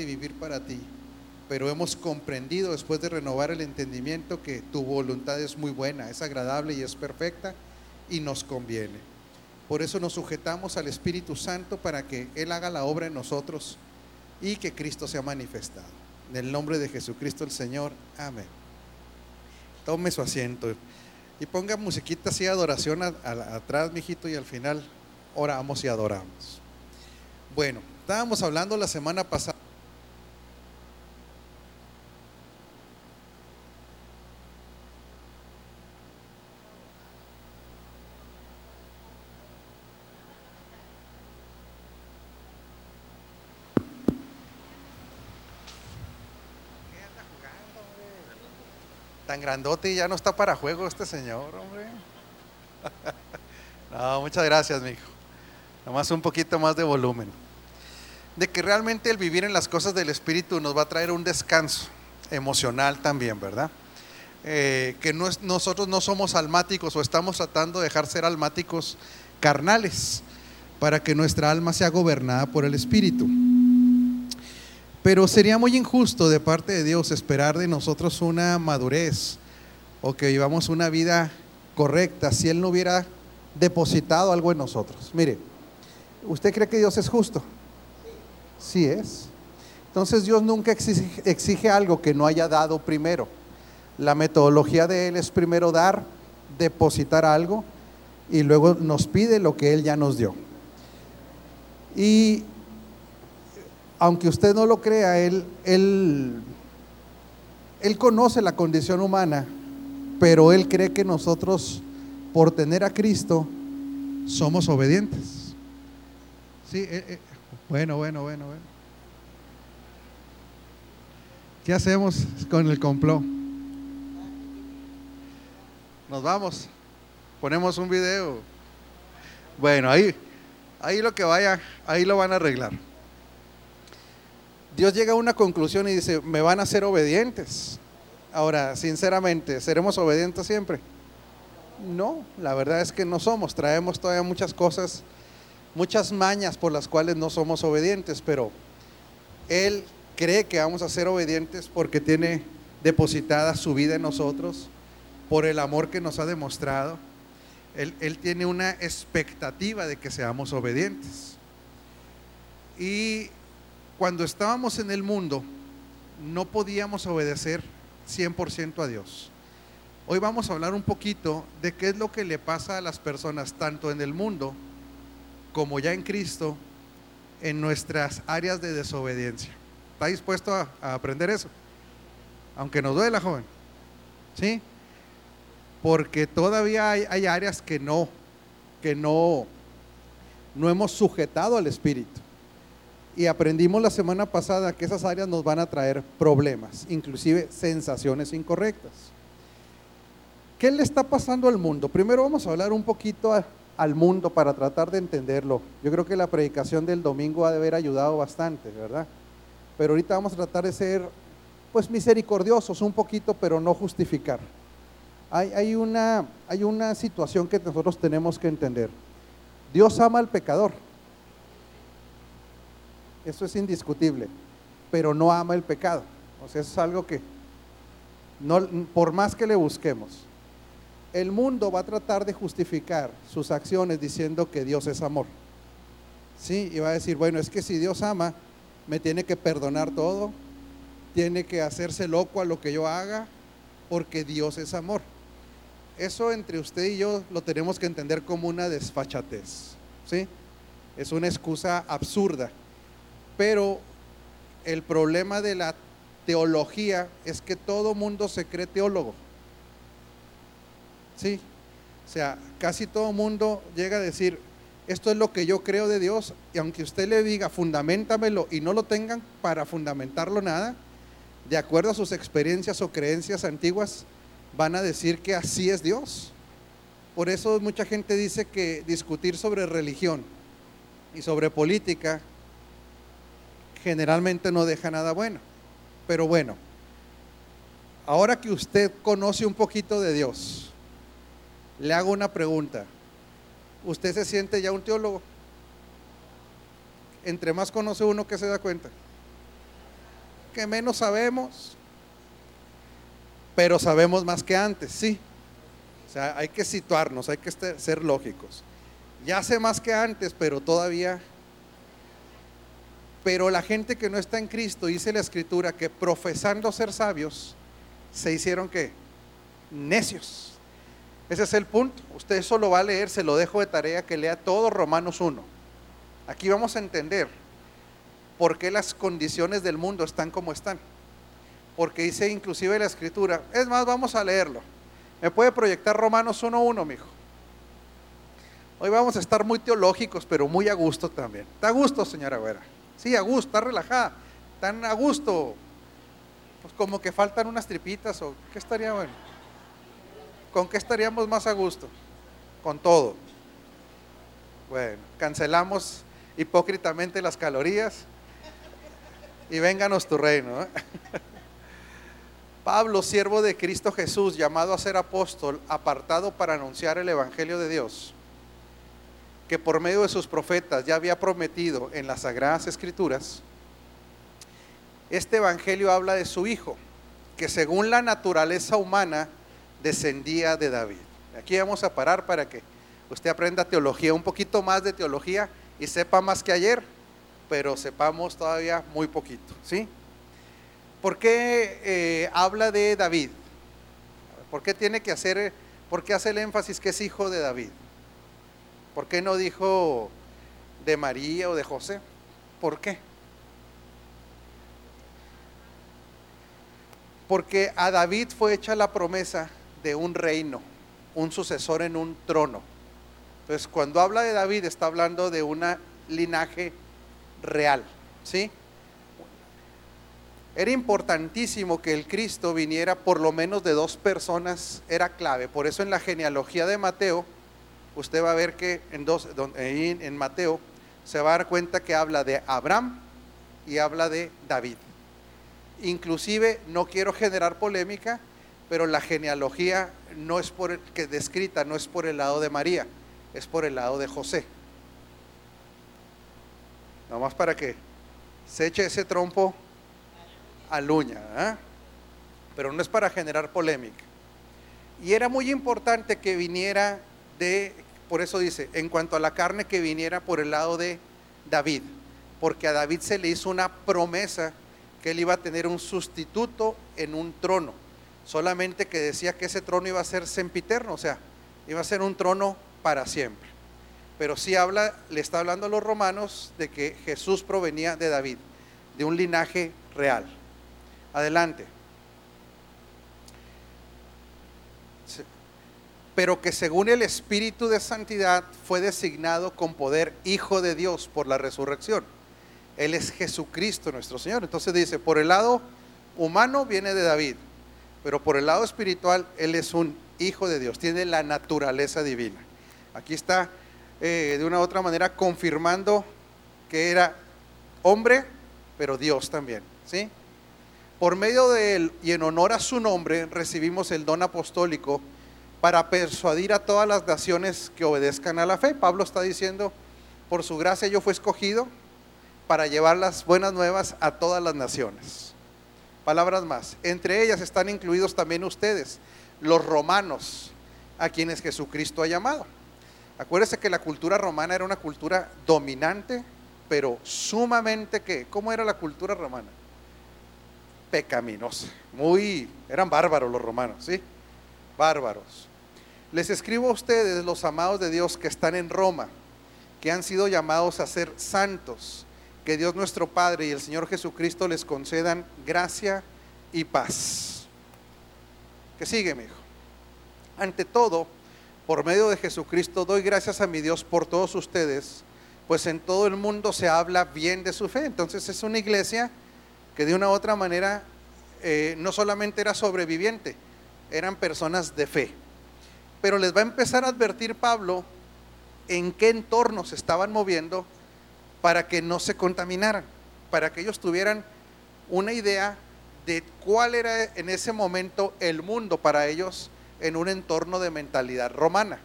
y vivir para ti. Pero hemos comprendido después de renovar el entendimiento que tu voluntad es muy buena, es agradable y es perfecta y nos conviene. Por eso nos sujetamos al Espíritu Santo para que Él haga la obra en nosotros y que Cristo sea manifestado. En el nombre de Jesucristo el Señor. Amén. Tome su asiento y ponga musiquita así adoración atrás, mijito, y al final oramos y adoramos. Bueno, estábamos hablando la semana pasada tan grandote y ya no está para juego este señor, hombre. no, muchas gracias, mi hijo. Nomás un poquito más de volumen. De que realmente el vivir en las cosas del Espíritu nos va a traer un descanso emocional también, ¿verdad? Eh, que nosotros no somos almáticos o estamos tratando de dejar ser almáticos carnales para que nuestra alma sea gobernada por el Espíritu. Pero sería muy injusto de parte de Dios esperar de nosotros una madurez o que vivamos una vida correcta si Él no hubiera depositado algo en nosotros. Mire, ¿usted cree que Dios es justo? Sí es. Entonces Dios nunca exige, algo que no haya dado primero. La metodología de Él es primero dar, depositar algo y luego nos pide lo que Él ya nos dio. Y aunque usted no lo crea, él, él, él conoce la condición humana, pero Él cree que nosotros, por tener a Cristo, somos obedientes. Sí, eh, eh, bueno, bueno, bueno, bueno. ¿Qué hacemos con el complot? Nos vamos, ponemos un video. Bueno, ahí, ahí lo que vaya, ahí lo van a arreglar. Dios llega a una conclusión y dice, me van a ser obedientes. Ahora, sinceramente, ¿seremos obedientes siempre? No, la verdad es que no somos. Traemos todavía muchas cosas, muchas mañas por las cuales no somos obedientes, pero Él cree que vamos a ser obedientes porque tiene depositada su vida en nosotros, por el amor que nos ha demostrado. Él, tiene una expectativa de que seamos obedientes. Y cuando estábamos en el mundo, no podíamos obedecer 100% a Dios. Hoy vamos a hablar un poquito de qué es lo que le pasa a las personas, tanto en el mundo como ya en Cristo, en nuestras áreas de desobediencia. ¿Está dispuesto a, aprender eso? Aunque nos duela, joven. ¿Sí? Porque todavía hay, hay áreas que no, que no, no hemos sujetado al Espíritu. Y aprendimos la semana pasada que esas áreas nos van a traer problemas, inclusive sensaciones incorrectas. ¿Qué le está pasando al mundo? Primero vamos a hablar un poquito al mundo para tratar de entenderlo. Yo creo que la predicación del domingo ha de haber ayudado bastante, ¿verdad? Pero ahorita vamos a tratar de ser pues misericordiosos un poquito, pero no justificar. Hay, una, hay una situación que nosotros tenemos que entender. Dios ama al pecador eso es indiscutible, pero no ama el pecado. O sea, eso es algo que, no, por más que le busquemos, el mundo va a tratar de justificar sus acciones diciendo que Dios es amor. Sí, y va a decir, bueno, es que si Dios ama, me tiene que perdonar todo, tiene que hacerse loco a lo que yo haga, porque Dios es amor. Eso entre usted y yo lo tenemos que entender como una desfachatez. ¿sí? Es una excusa absurda. Pero el problema de la teología es que todo mundo se cree teólogo. Sí, o sea, casi todo mundo llega a decir, esto es lo que yo creo de Dios, y aunque usted le diga, fundamentamelo y no lo tengan para fundamentarlo nada, de acuerdo a sus experiencias o creencias antiguas, van a decir que así es Dios. Por eso mucha gente dice que discutir sobre religión y sobre política generalmente no deja nada bueno. Pero bueno, ahora que usted conoce un poquito de Dios, le hago una pregunta. ¿Usted se siente ya un teólogo? Entre más conoce uno que se da cuenta. que menos sabemos, pero sabemos más que antes, sí. O sea, hay que situarnos, hay que este, ser lógicos. Ya sé más que antes, pero todavía... Pero la gente que no está en Cristo, dice la Escritura, que profesando ser sabios, se hicieron que necios. Ese es el punto. Usted eso lo va a leer, se lo dejo de tarea que lea todo Romanos 1. Aquí vamos a entender por qué las condiciones del mundo están como están. Porque dice inclusive la escritura, es más, vamos a leerlo. ¿Me puede proyectar Romanos 1.1, mijo? Hoy vamos a estar muy teológicos, pero muy a gusto también. ¿Está a gusto, señora Güera? Sí, a gusto, está relajada. Tan a gusto. Pues como que faltan unas tripitas o ¿qué estaría bueno? ¿Con qué estaríamos más a gusto? Con todo. Bueno, cancelamos hipócritamente las calorías y vénganos tu reino. ¿eh? Pablo, siervo de Cristo Jesús, llamado a ser apóstol, apartado para anunciar el Evangelio de Dios, que por medio de sus profetas ya había prometido en las Sagradas Escrituras, este Evangelio habla de su Hijo, que según la naturaleza humana descendía de David. Aquí vamos a parar para que usted aprenda teología, un poquito más de teología y sepa más que ayer pero sepamos todavía muy poquito, ¿sí? ¿Por qué eh, habla de David? ¿Por qué tiene que hacer, por qué hace el énfasis que es hijo de David? ¿Por qué no dijo de María o de José? ¿Por qué? Porque a David fue hecha la promesa de un reino, un sucesor en un trono. Entonces, cuando habla de David, está hablando de un linaje real. ¿Sí? Era importantísimo que el Cristo viniera por lo menos de dos personas, era clave. Por eso en la genealogía de Mateo, usted va a ver que en, Mateo se va a dar cuenta que habla de Abraham y habla de David. Inclusive, no quiero generar polémica, pero la genealogía no es por el, que descrita, no es por el lado de María, es por el lado de José. Nomás para que se eche ese trompo a luña. ¿ah? Pero no es para generar polémica. Y era muy importante que viniera por eso dice, en cuanto a la carne, que viniera por el lado de David. Porque a David se le hizo una promesa que él iba a tener un sustituto en un trono. Solamente que decía que ese trono iba a ser sempiterno, o sea, iba a ser un trono para siempre pero sí habla, le está hablando a los romanos de que Jesús provenía de David, de un linaje real. Adelante. Pero que según el Espíritu de Santidad fue designado con poder Hijo de Dios por la resurrección. Él es Jesucristo nuestro Señor. Entonces dice, por el lado humano viene de David, pero por el lado espiritual Él es un Hijo de Dios, tiene la naturaleza divina. Aquí está eh, de una u otra manera confirmando que era hombre, pero Dios también, ¿sí? Por medio de él y en honor a su nombre recibimos el don apostólico para persuadir a todas las naciones que obedezcan a la fe. Pablo está diciendo, por su gracia yo fui escogido para llevar las buenas nuevas a todas las naciones. Palabras más, entre ellas están incluidos también ustedes, los romanos, a quienes Jesucristo ha llamado. Acuérdese que la cultura romana era una cultura dominante, pero sumamente que, ¿cómo era la cultura romana? Pecaminosa. Muy, eran bárbaros los romanos, ¿sí? Bárbaros. Les escribo a ustedes, los amados de Dios que están en Roma, que han sido llamados a ser santos, que Dios nuestro Padre y el Señor Jesucristo les concedan gracia y paz. Que sigue, mi hijo. Ante todo, por medio de Jesucristo doy gracias a mi Dios por todos ustedes, pues en todo el mundo se habla bien de su fe. Entonces es una iglesia que de una u otra manera eh, no solamente era sobreviviente, eran personas de fe. Pero les va a empezar a advertir Pablo en qué entorno se estaban moviendo para que no se contaminaran, para que ellos tuvieran una idea de cuál era en ese momento el mundo para ellos en un entorno de mentalidad romana.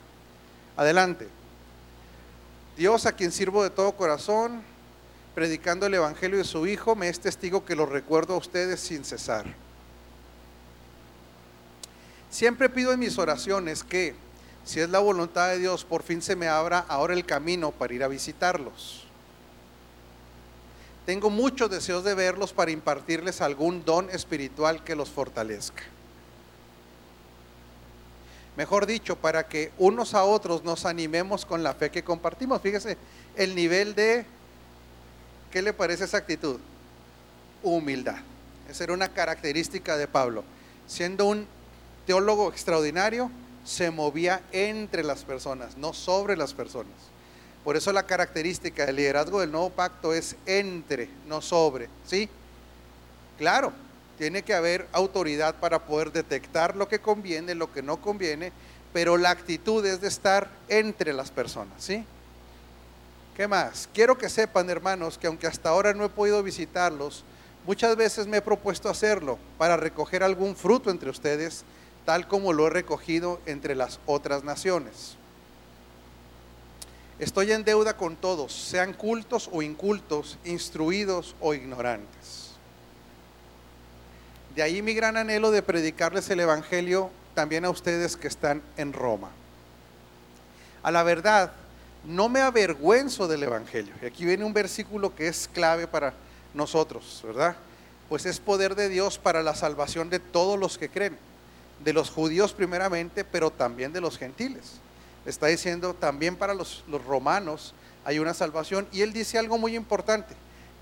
Adelante. Dios a quien sirvo de todo corazón, predicando el Evangelio de su Hijo, me es testigo que lo recuerdo a ustedes sin cesar. Siempre pido en mis oraciones que, si es la voluntad de Dios, por fin se me abra ahora el camino para ir a visitarlos. Tengo muchos deseos de verlos para impartirles algún don espiritual que los fortalezca. Mejor dicho, para que unos a otros nos animemos con la fe que compartimos. Fíjese, el nivel de, ¿qué le parece esa actitud? Humildad. Esa era una característica de Pablo. Siendo un teólogo extraordinario, se movía entre las personas, no sobre las personas. Por eso la característica del liderazgo del nuevo pacto es entre, no sobre. ¿Sí? Claro, tiene que haber autoridad para poder detectar lo que conviene, lo que no conviene, pero la actitud es de estar entre las personas. ¿Sí? ¿Qué más? Quiero que sepan, hermanos, que aunque hasta ahora no he podido visitarlos, muchas veces me he propuesto hacerlo para recoger algún fruto entre ustedes, tal como lo he recogido entre las otras naciones. Estoy en deuda con todos, sean cultos o incultos, instruidos o ignorantes. De ahí mi gran anhelo de predicarles el Evangelio también a ustedes que están en Roma. A la verdad, no me avergüenzo del Evangelio. Y aquí viene un versículo que es clave para nosotros, ¿verdad? Pues es poder de Dios para la salvación de todos los que creen, de los judíos primeramente, pero también de los gentiles está diciendo también para los, romanos hay una salvación. Y él dice algo muy importante,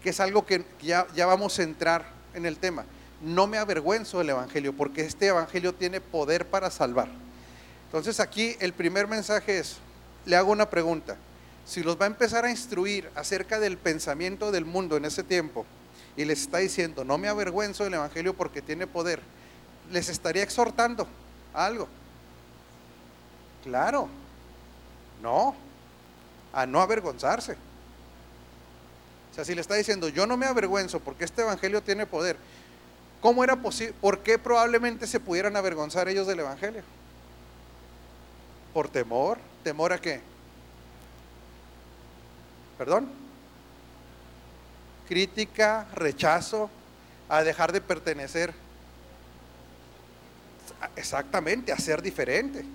que es algo que ya, ya vamos a entrar en el tema. No me avergüenzo del Evangelio, porque este Evangelio tiene poder para salvar. Entonces aquí el primer mensaje es, le hago una pregunta. Si los va a empezar a instruir acerca del pensamiento del mundo en ese tiempo y les está diciendo, no me avergüenzo del Evangelio porque tiene poder, les estaría exhortando a algo. Claro, no, a no avergonzarse. O sea, si le está diciendo, yo no me avergüenzo porque este evangelio tiene poder, ¿cómo era posible? ¿Por qué probablemente se pudieran avergonzar ellos del evangelio? ¿Por temor? ¿Temor a qué? ¿Perdón? Crítica, rechazo, a dejar de pertenecer. Exactamente, a ser diferente.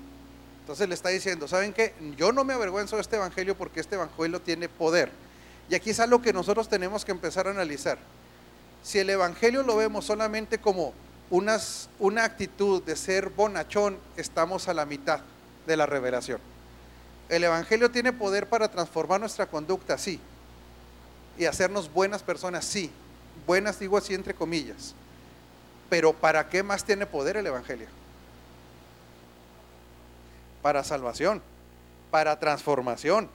Entonces le está diciendo, ¿saben qué? Yo no me avergüenzo de este evangelio porque este evangelio tiene poder. Y aquí es algo que nosotros tenemos que empezar a analizar. Si el evangelio lo vemos solamente como una actitud de ser bonachón, estamos a la mitad de la revelación. El evangelio tiene poder para transformar nuestra conducta, sí. Y hacernos buenas personas, sí. Buenas digo así entre comillas. Pero ¿para qué más tiene poder el evangelio? Para salvación, para transformación,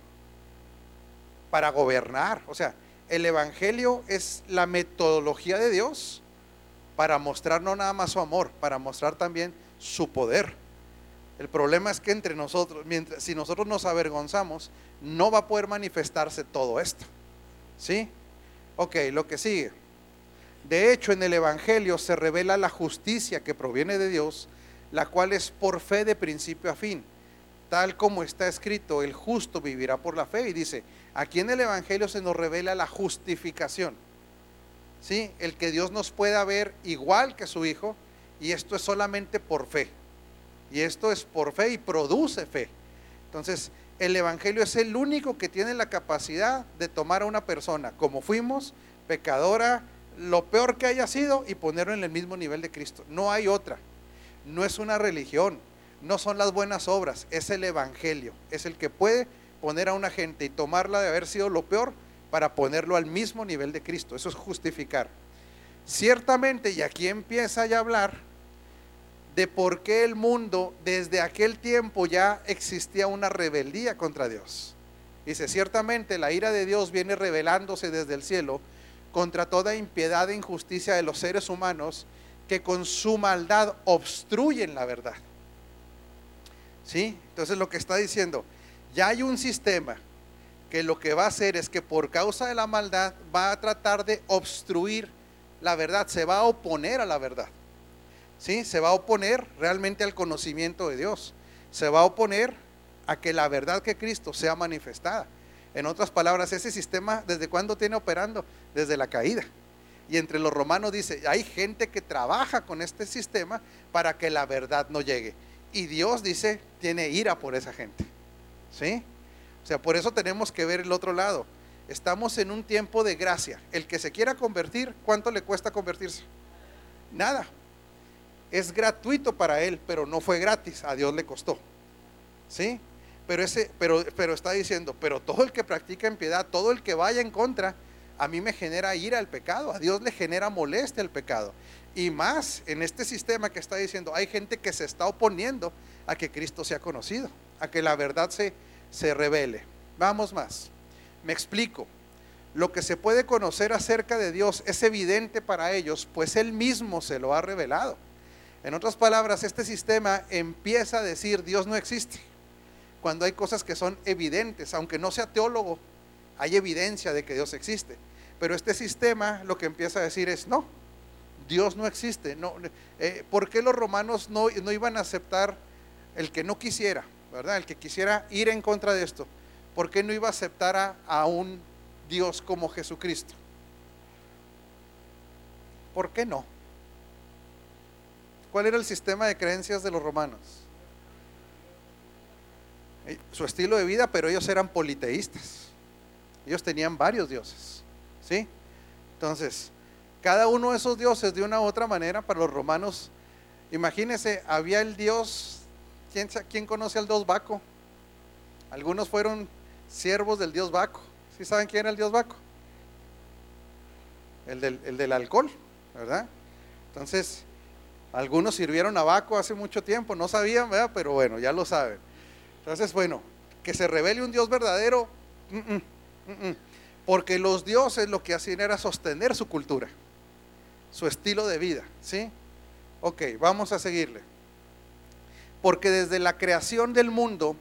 para gobernar. O sea, el Evangelio es la metodología de Dios para mostrar no nada más su amor, para mostrar también su poder. El problema es que entre nosotros, mientras, si nosotros nos avergonzamos, no va a poder manifestarse todo esto. ¿Sí? Ok, lo que sigue. De hecho, en el Evangelio se revela la justicia que proviene de Dios, la cual es por fe de principio a fin tal como está escrito, el justo vivirá por la fe. Y dice, aquí en el Evangelio se nos revela la justificación. ¿Sí? El que Dios nos pueda ver igual que su Hijo, y esto es solamente por fe. Y esto es por fe y produce fe. Entonces, el Evangelio es el único que tiene la capacidad de tomar a una persona como fuimos, pecadora, lo peor que haya sido, y ponerlo en el mismo nivel de Cristo. No hay otra. No es una religión, no son las buenas obras, es el Evangelio. Es el que puede poner a una gente y tomarla de haber sido lo peor para ponerlo al mismo nivel de Cristo. Eso es justificar. Ciertamente, y aquí empieza ya a hablar de por qué el mundo desde aquel tiempo ya existía una rebeldía contra Dios. Dice, ciertamente la ira de Dios viene revelándose desde el cielo contra toda impiedad e injusticia de los seres humanos que con su maldad obstruyen la verdad. ¿Sí? Entonces lo que está diciendo, ya hay un sistema que lo que va a hacer es que por causa de la maldad va a tratar de obstruir la verdad, se va a oponer a la verdad. ¿Sí? Se va a oponer realmente al conocimiento de Dios. Se va a oponer a que la verdad que Cristo sea manifestada. En otras palabras, ese sistema, ¿desde cuándo tiene operando? Desde la caída. Y entre los romanos dice, hay gente que trabaja con este sistema para que la verdad no llegue. Y Dios dice, tiene ira por esa gente. ¿Sí? O sea, por eso tenemos que ver el otro lado. Estamos en un tiempo de gracia. El que se quiera convertir, ¿cuánto le cuesta convertirse? Nada. Es gratuito para él, pero no fue gratis. A Dios le costó. ¿Sí? Pero, ese, pero, pero está diciendo, pero todo el que practica en piedad, todo el que vaya en contra, a mí me genera ira el pecado, a Dios le genera molestia el pecado. Y más en este sistema que está diciendo, hay gente que se está oponiendo a que Cristo sea conocido, a que la verdad se, se revele. Vamos más. Me explico. Lo que se puede conocer acerca de Dios es evidente para ellos, pues Él mismo se lo ha revelado. En otras palabras, este sistema empieza a decir Dios no existe cuando hay cosas que son evidentes, aunque no sea teólogo, hay evidencia de que Dios existe. Pero este sistema lo que empieza a decir es, no, Dios no existe. No, eh, ¿Por qué los romanos no, no iban a aceptar el que no quisiera, verdad? El que quisiera ir en contra de esto. ¿Por qué no iba a aceptar a, a un Dios como Jesucristo? ¿Por qué no? ¿Cuál era el sistema de creencias de los romanos? Eh, su estilo de vida, pero ellos eran politeístas. Ellos tenían varios dioses. ¿Sí? Entonces, cada uno de esos dioses de una u otra manera para los romanos, imagínense, había el dios, ¿quién, conoce al dios Baco? Algunos fueron siervos del dios Baco. ¿Sí saben quién era el dios Baco? El del, el del alcohol, ¿verdad? Entonces, algunos sirvieron a Baco hace mucho tiempo, no sabían, ¿verdad? Pero bueno, ya lo saben. Entonces, bueno, que se revele un Dios verdadero, porque los dioses lo que hacían era sostener su cultura, su estilo de vida, ¿sí? Ok, vamos a seguirle. Porque desde la creación del mundo,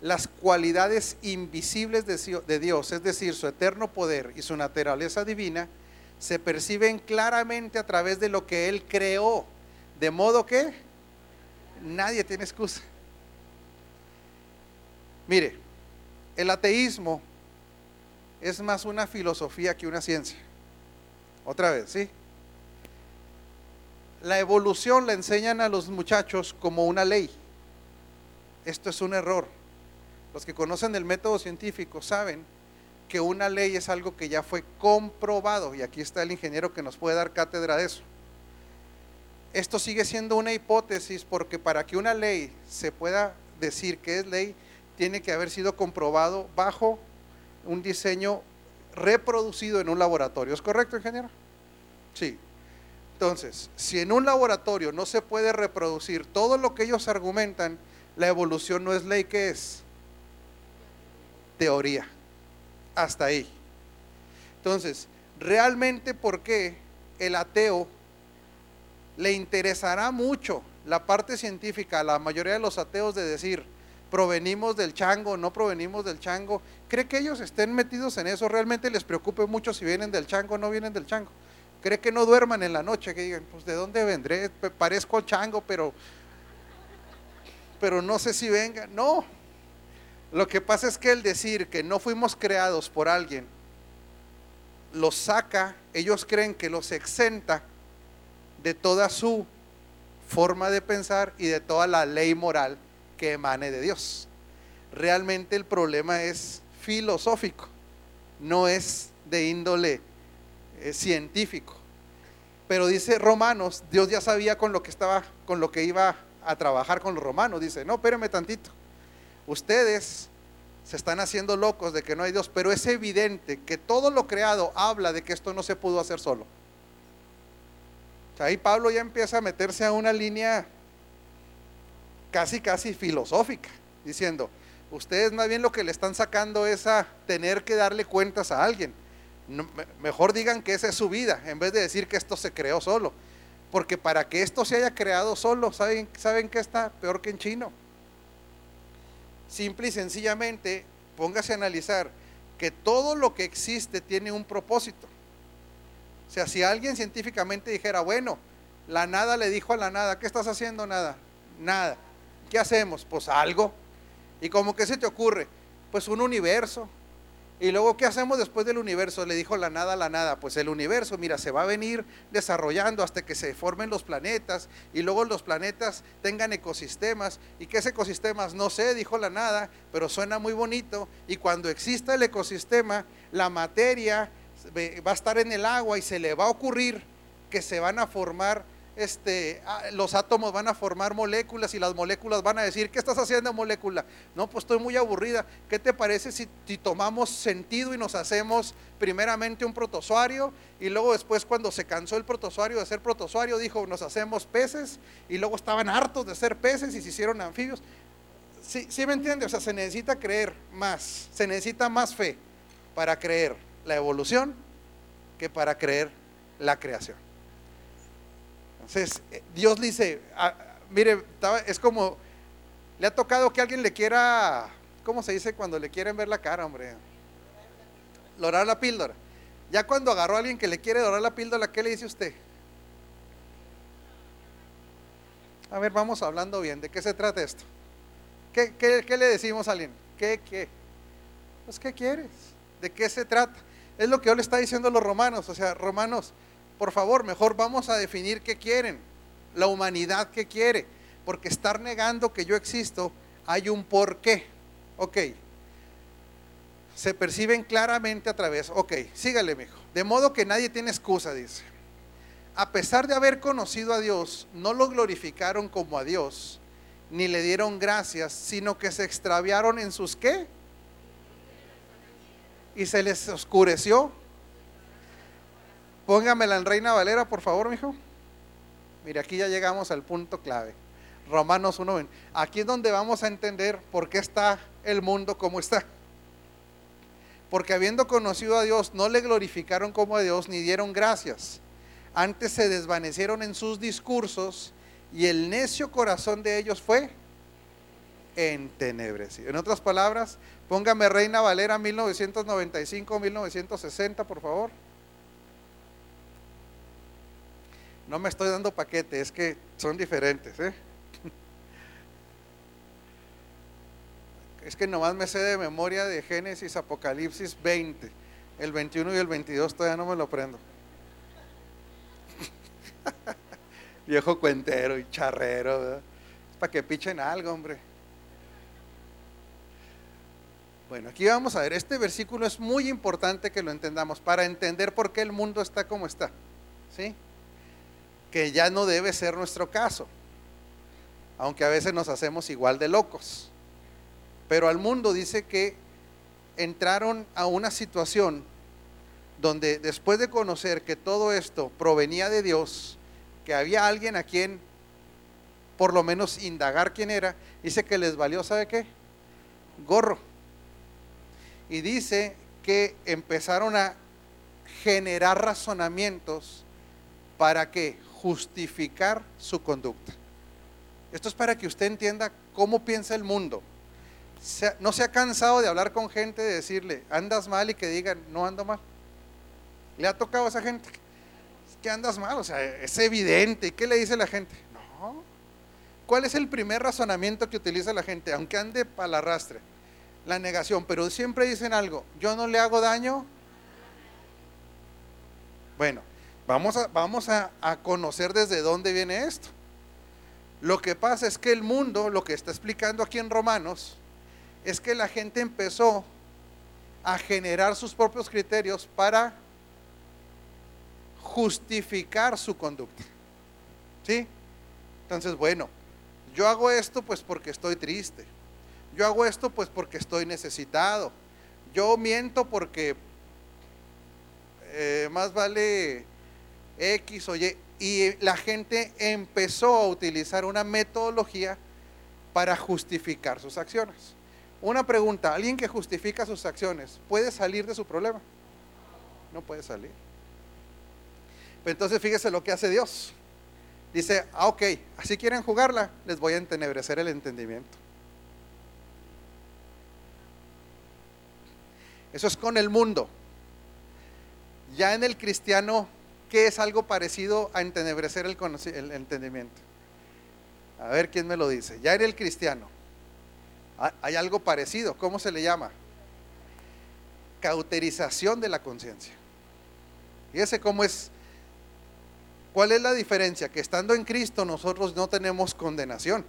las cualidades invisibles de Dios, es decir, su eterno poder y su naturaleza divina, se perciben claramente a través de lo que Él creó. De modo que nadie tiene excusa. Mire, el ateísmo es más una filosofía que una ciencia. Otra vez, ¿sí? La evolución la enseñan a los muchachos como una ley. Esto es un error. Los que conocen el método científico saben que una ley es algo que ya fue comprobado y aquí está el ingeniero que nos puede dar cátedra de eso. Esto sigue siendo una hipótesis porque para que una ley se pueda decir que es ley, tiene que haber sido comprobado bajo un diseño reproducido en un laboratorio. ¿Es correcto, ingeniero? Sí. Entonces, si en un laboratorio no se puede reproducir todo lo que ellos argumentan, la evolución no es ley, ¿qué es? Teoría. Hasta ahí. Entonces, realmente, ¿por qué el ateo le interesará mucho la parte científica a la mayoría de los ateos de decir, provenimos del chango, no provenimos del chango. ¿Cree que ellos estén metidos en eso? ¿Realmente les preocupe mucho si vienen del chango o no vienen del chango? ¿Cree que no duerman en la noche? Que digan, pues ¿de dónde vendré? Parezco chango, pero, pero no sé si venga. No. Lo que pasa es que el decir que no fuimos creados por alguien, los saca, ellos creen que los exenta de toda su forma de pensar y de toda la ley moral que emane de Dios. Realmente el problema es filosófico, no es de índole eh, científico. Pero dice Romanos, Dios ya sabía con lo que estaba, con lo que iba a trabajar con los romanos. Dice, no, espérenme tantito. Ustedes se están haciendo locos de que no hay Dios, pero es evidente que todo lo creado habla de que esto no se pudo hacer solo. ahí Pablo ya empieza a meterse a una línea casi, casi filosófica, diciendo, ustedes más bien lo que le están sacando es a tener que darle cuentas a alguien. Mejor digan que esa es su vida, en vez de decir que esto se creó solo. Porque para que esto se haya creado solo, ¿saben, ¿saben que está peor que en chino? Simple y sencillamente, póngase a analizar que todo lo que existe tiene un propósito. O sea, si alguien científicamente dijera, bueno, la nada le dijo a la nada, ¿qué estás haciendo nada? Nada. ¿Qué hacemos? Pues algo. ¿Y como que se te ocurre? Pues un universo. Y luego, ¿qué hacemos después del universo? Le dijo la nada la nada. Pues el universo, mira, se va a venir desarrollando hasta que se formen los planetas y luego los planetas tengan ecosistemas. ¿Y qué es ecosistemas? No sé, dijo la nada, pero suena muy bonito. Y cuando exista el ecosistema, la materia va a estar en el agua y se le va a ocurrir que se van a formar este, ah, los átomos van a formar moléculas y las moléculas van a decir, ¿qué estás haciendo molécula? No, pues estoy muy aburrida. ¿Qué te parece si, tomamos sentido y nos hacemos primeramente un protozoario y luego después cuando se cansó el protozoario de ser protozoario dijo, nos hacemos peces y luego estaban hartos de ser peces y se hicieron anfibios? Sí, sí me entiende, o sea, se necesita creer más, se necesita más fe para creer la evolución que para creer la creación. Entonces, eh, Dios dice, ah, mire, es como, le ha tocado que alguien le quiera, ¿cómo se dice cuando le quieren ver la cara, hombre? Lorar la píldora. Ya cuando agarró a alguien que le quiere dorar la píldora, ¿qué le dice usted? A ver, vamos hablando bien, ¿de qué se trata esto? ¿Qué, qué le decimos a alguien? ¿Qué, qué? Pues, ¿qué quieres? ¿De qué se trata? Es lo que hoy le está diciendo a los romanos, o sea, romanos, por favor, mejor vamos a definir qué quieren, la humanidad qué quiere, porque estar negando que yo existo, hay un por qué. Ok, se perciben claramente a través, ok, sígale, mijo. De modo que nadie tiene excusa, dice. A pesar de haber conocido a Dios, no lo glorificaron como a Dios, ni le dieron gracias, sino que se extraviaron en sus qué. Y se les oscureció Póngamela en Reina Valera, por favor, mijo. Mire, aquí ya llegamos al punto clave. Romanos 1. Aquí es donde vamos a entender por qué está el mundo como está. Porque habiendo conocido a Dios, no le glorificaron como a Dios ni dieron gracias. Antes se desvanecieron en sus discursos y el necio corazón de ellos fue entenebrecido. En otras palabras, póngame Reina Valera 1995-1960, por favor. No me estoy dando paquete, es que son diferentes. ¿eh? Es que nomás me sé de memoria de Génesis, Apocalipsis 20. El 21 y el 22 todavía no me lo prendo. Viejo cuentero y charrero. Es para que pichen algo, hombre. Bueno, aquí vamos a ver, este versículo es muy importante que lo entendamos para entender por qué el mundo está como está. ¿Sí? Que ya no debe ser nuestro caso, aunque a veces nos hacemos igual de locos. Pero al mundo dice que entraron a una situación donde después de conocer que todo esto provenía de Dios, que había alguien a quien por lo menos indagar quién era, dice que les valió, ¿sabe qué? Gorro. Y dice que empezaron a generar razonamientos para que justificar su conducta. Esto es para que usted entienda cómo piensa el mundo. No se ha cansado de hablar con gente, de decirle, andas mal y que digan, no ando mal. ¿Le ha tocado a esa gente? que andas mal, o sea, es evidente. ¿Y qué le dice la gente? No. ¿Cuál es el primer razonamiento que utiliza la gente? Aunque ande para la arrastre. La negación, pero siempre dicen algo, yo no le hago daño. Bueno, Vamos, a, vamos a, conocer desde dónde viene esto. Lo que pasa es que el mundo, lo que está explicando aquí en Romanos, es que la gente empezó a generar sus propios criterios para justificar su conducta. ¿Sí? Entonces, bueno, yo hago esto pues porque estoy triste. Yo hago esto pues porque estoy necesitado. Yo miento porque eh, más vale X o Y. Y la gente empezó a utilizar una metodología para justificar sus acciones. Una pregunta, ¿alguien que justifica sus acciones puede salir de su problema? No puede salir. entonces fíjese lo que hace Dios. Dice, ah, ok, así quieren jugarla, les voy a entenebrecer el entendimiento. Eso es con el mundo. Ya en el cristiano ¿Qué es algo parecido a entenebrecer el, entendimiento? A ver quién me lo dice. Ya era el cristiano. Hay algo parecido. ¿Cómo se le llama? cauterización de la conciencia. Y ese cómo es, ¿cuál es la diferencia? Que estando en Cristo nosotros no tenemos condenación,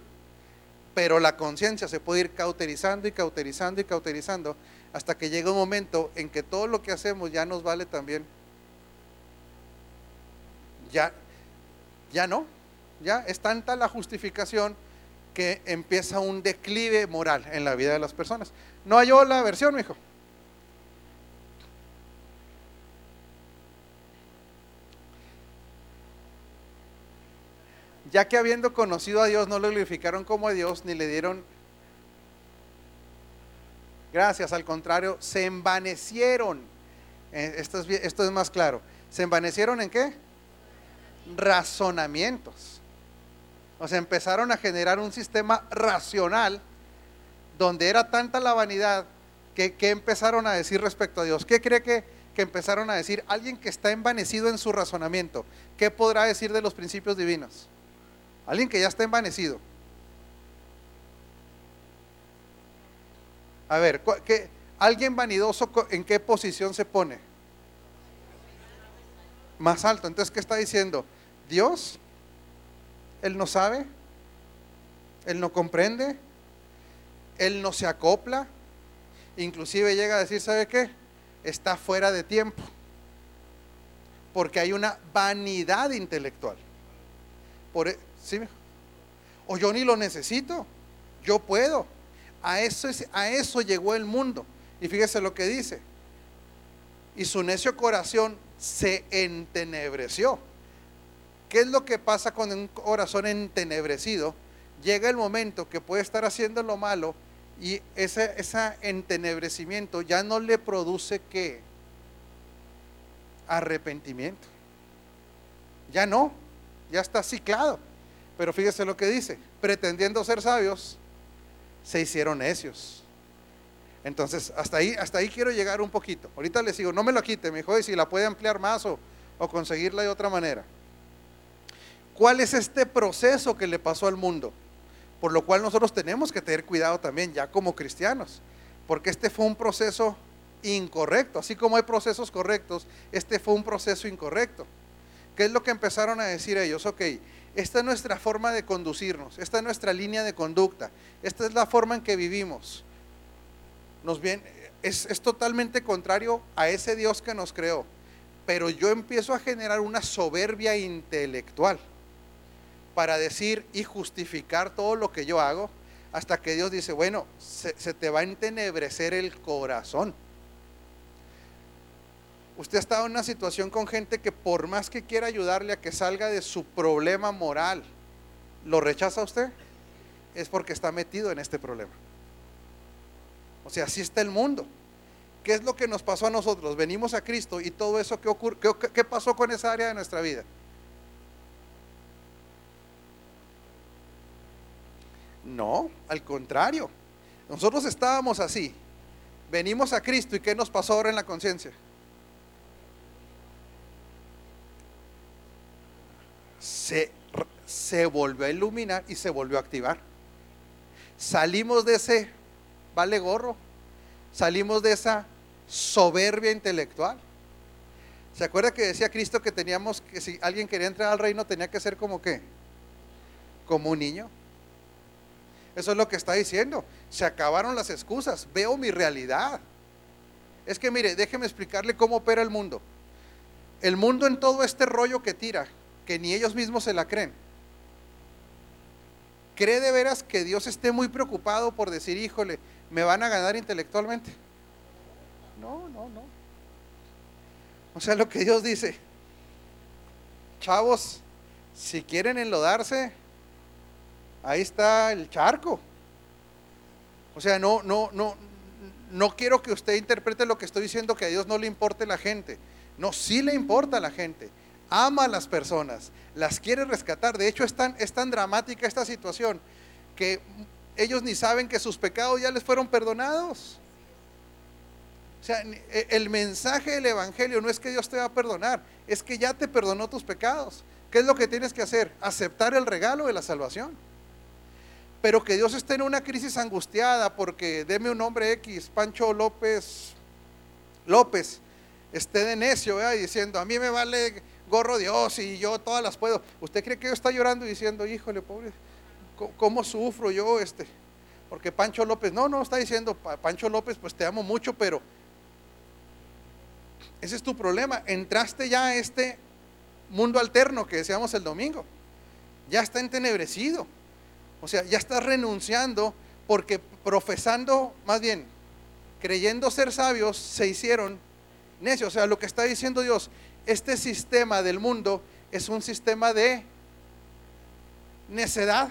pero la conciencia se puede ir cauterizando y cauterizando y cauterizando hasta que llega un momento en que todo lo que hacemos ya nos vale también. Ya, ya no, ya es tanta la justificación que empieza un declive moral en la vida de las personas. ¿No halló la versión, hijo? Ya que habiendo conocido a Dios no lo glorificaron como a Dios ni le dieron gracias, al contrario, se envanecieron. Eh, esto es, esto es más claro. ¿Se envanecieron en qué? Razonamientos. O sea, empezaron a generar un sistema racional donde era tanta la vanidad que, empezaron a decir respecto a Dios. ¿Qué cree que, que empezaron a decir? Alguien que está envanecido en su razonamiento, ¿qué podrá decir de los principios divinos? Alguien que ya está envanecido. A ver, ¿qué, ¿alguien vanidoso en qué posición se pone? Más alto. Entonces, ¿qué está diciendo? Dios, Él no sabe, Él no comprende, Él no se acopla, inclusive llega a decir, ¿sabe qué? Está fuera de tiempo, porque hay una vanidad intelectual. Por, e, ¿sí? O yo ni lo necesito, yo puedo. A eso, a eso llegó el mundo. Y fíjese lo que dice. Y su necio corazón se entenebreció. ¿Qué es lo que pasa con un corazón entenebrecido? Llega el momento que puede estar haciendo lo malo y ese, ese entenebrecimiento ya no le produce qué? Arrepentimiento. Ya no, ya está ciclado. Pero fíjese lo que dice, pretendiendo ser sabios, se hicieron necios. Entonces, hasta ahí, hasta ahí quiero llegar un poquito. Ahorita les digo, no me lo quite, me dijo, y si la puede ampliar más o, o conseguirla de otra manera. ¿Cuál es este proceso que le pasó al mundo? Por lo cual nosotros tenemos que tener cuidado también ya como cristianos, porque este fue un proceso incorrecto, así como hay procesos correctos, este fue un proceso incorrecto. ¿Qué es lo que empezaron a decir ellos? Ok, esta es nuestra forma de conducirnos, esta es nuestra línea de conducta, esta es la forma en que vivimos. Nos bien, es, es totalmente contrario a ese Dios que nos creó, pero yo empiezo a generar una soberbia intelectual para decir y justificar todo lo que yo hago hasta que Dios dice, bueno, se, se te va a entenebrecer el corazón. Usted ha estado en una situación con gente que por más que quiera ayudarle a que salga de su problema moral, ¿lo rechaza usted? Es porque está metido en este problema. O sea, así está el mundo. ¿Qué es lo que nos pasó a nosotros? Venimos a Cristo y todo eso, ¿qué, ocurre, qué, pasó con esa área de nuestra vida? No, al contrario. Nosotros estábamos así. Venimos a Cristo y ¿qué nos pasó ahora en la conciencia? se, volvió a iluminar y se volvió a activar. Salimos de ese vale gorro, salimos de esa soberbia intelectual. ¿Se acuerda que decía Cristo que teníamos que si alguien quería entrar al reino tenía que ser como qué? Como un niño. Eso es lo que está diciendo. Se acabaron las excusas. Veo mi realidad. Es que mire, déjeme explicarle cómo opera el mundo. El mundo en todo este rollo que tira, que ni ellos mismos se la creen. ¿Cree de veras que Dios esté muy preocupado por decir, híjole, me van a ganar intelectualmente? No, no, no. O sea, lo que Dios dice, chavos, si quieren enlodarse, ahí está el charco. O sea, no, no, no, no quiero que usted interprete lo que estoy diciendo que a Dios no le importe la gente. No, sí le importa a la gente ama a las personas, las quiere rescatar. De hecho, es tan, es tan dramática esta situación que ellos ni saben que sus pecados ya les fueron perdonados. O sea, e, el mensaje del Evangelio no es que Dios te va a perdonar, es que ya te perdonó tus pecados. ¿Qué es lo que tienes que hacer? Aceptar el regalo de la salvación. Pero que Dios esté en una crisis angustiada porque deme un nombre X, Pancho López López esté de necio, ¿verdad? diciendo, a mí me vale gorro Dios y yo todas las puedo. ¿Usted cree que yo está llorando y diciendo, híjole, pobre, ¿cómo sufro yo este? Porque Pancho López, no, no, está diciendo, Pancho López, pues te amo mucho, pero ese es tu problema. Entraste ya a este mundo alterno que decíamos el domingo. Ya está entenebrecido. O sea, ya estás renunciando porque profesando, más bien, creyendo ser sabios, se hicieron necios. O sea, lo que está diciendo Dios, este sistema del mundo es un sistema de necedad.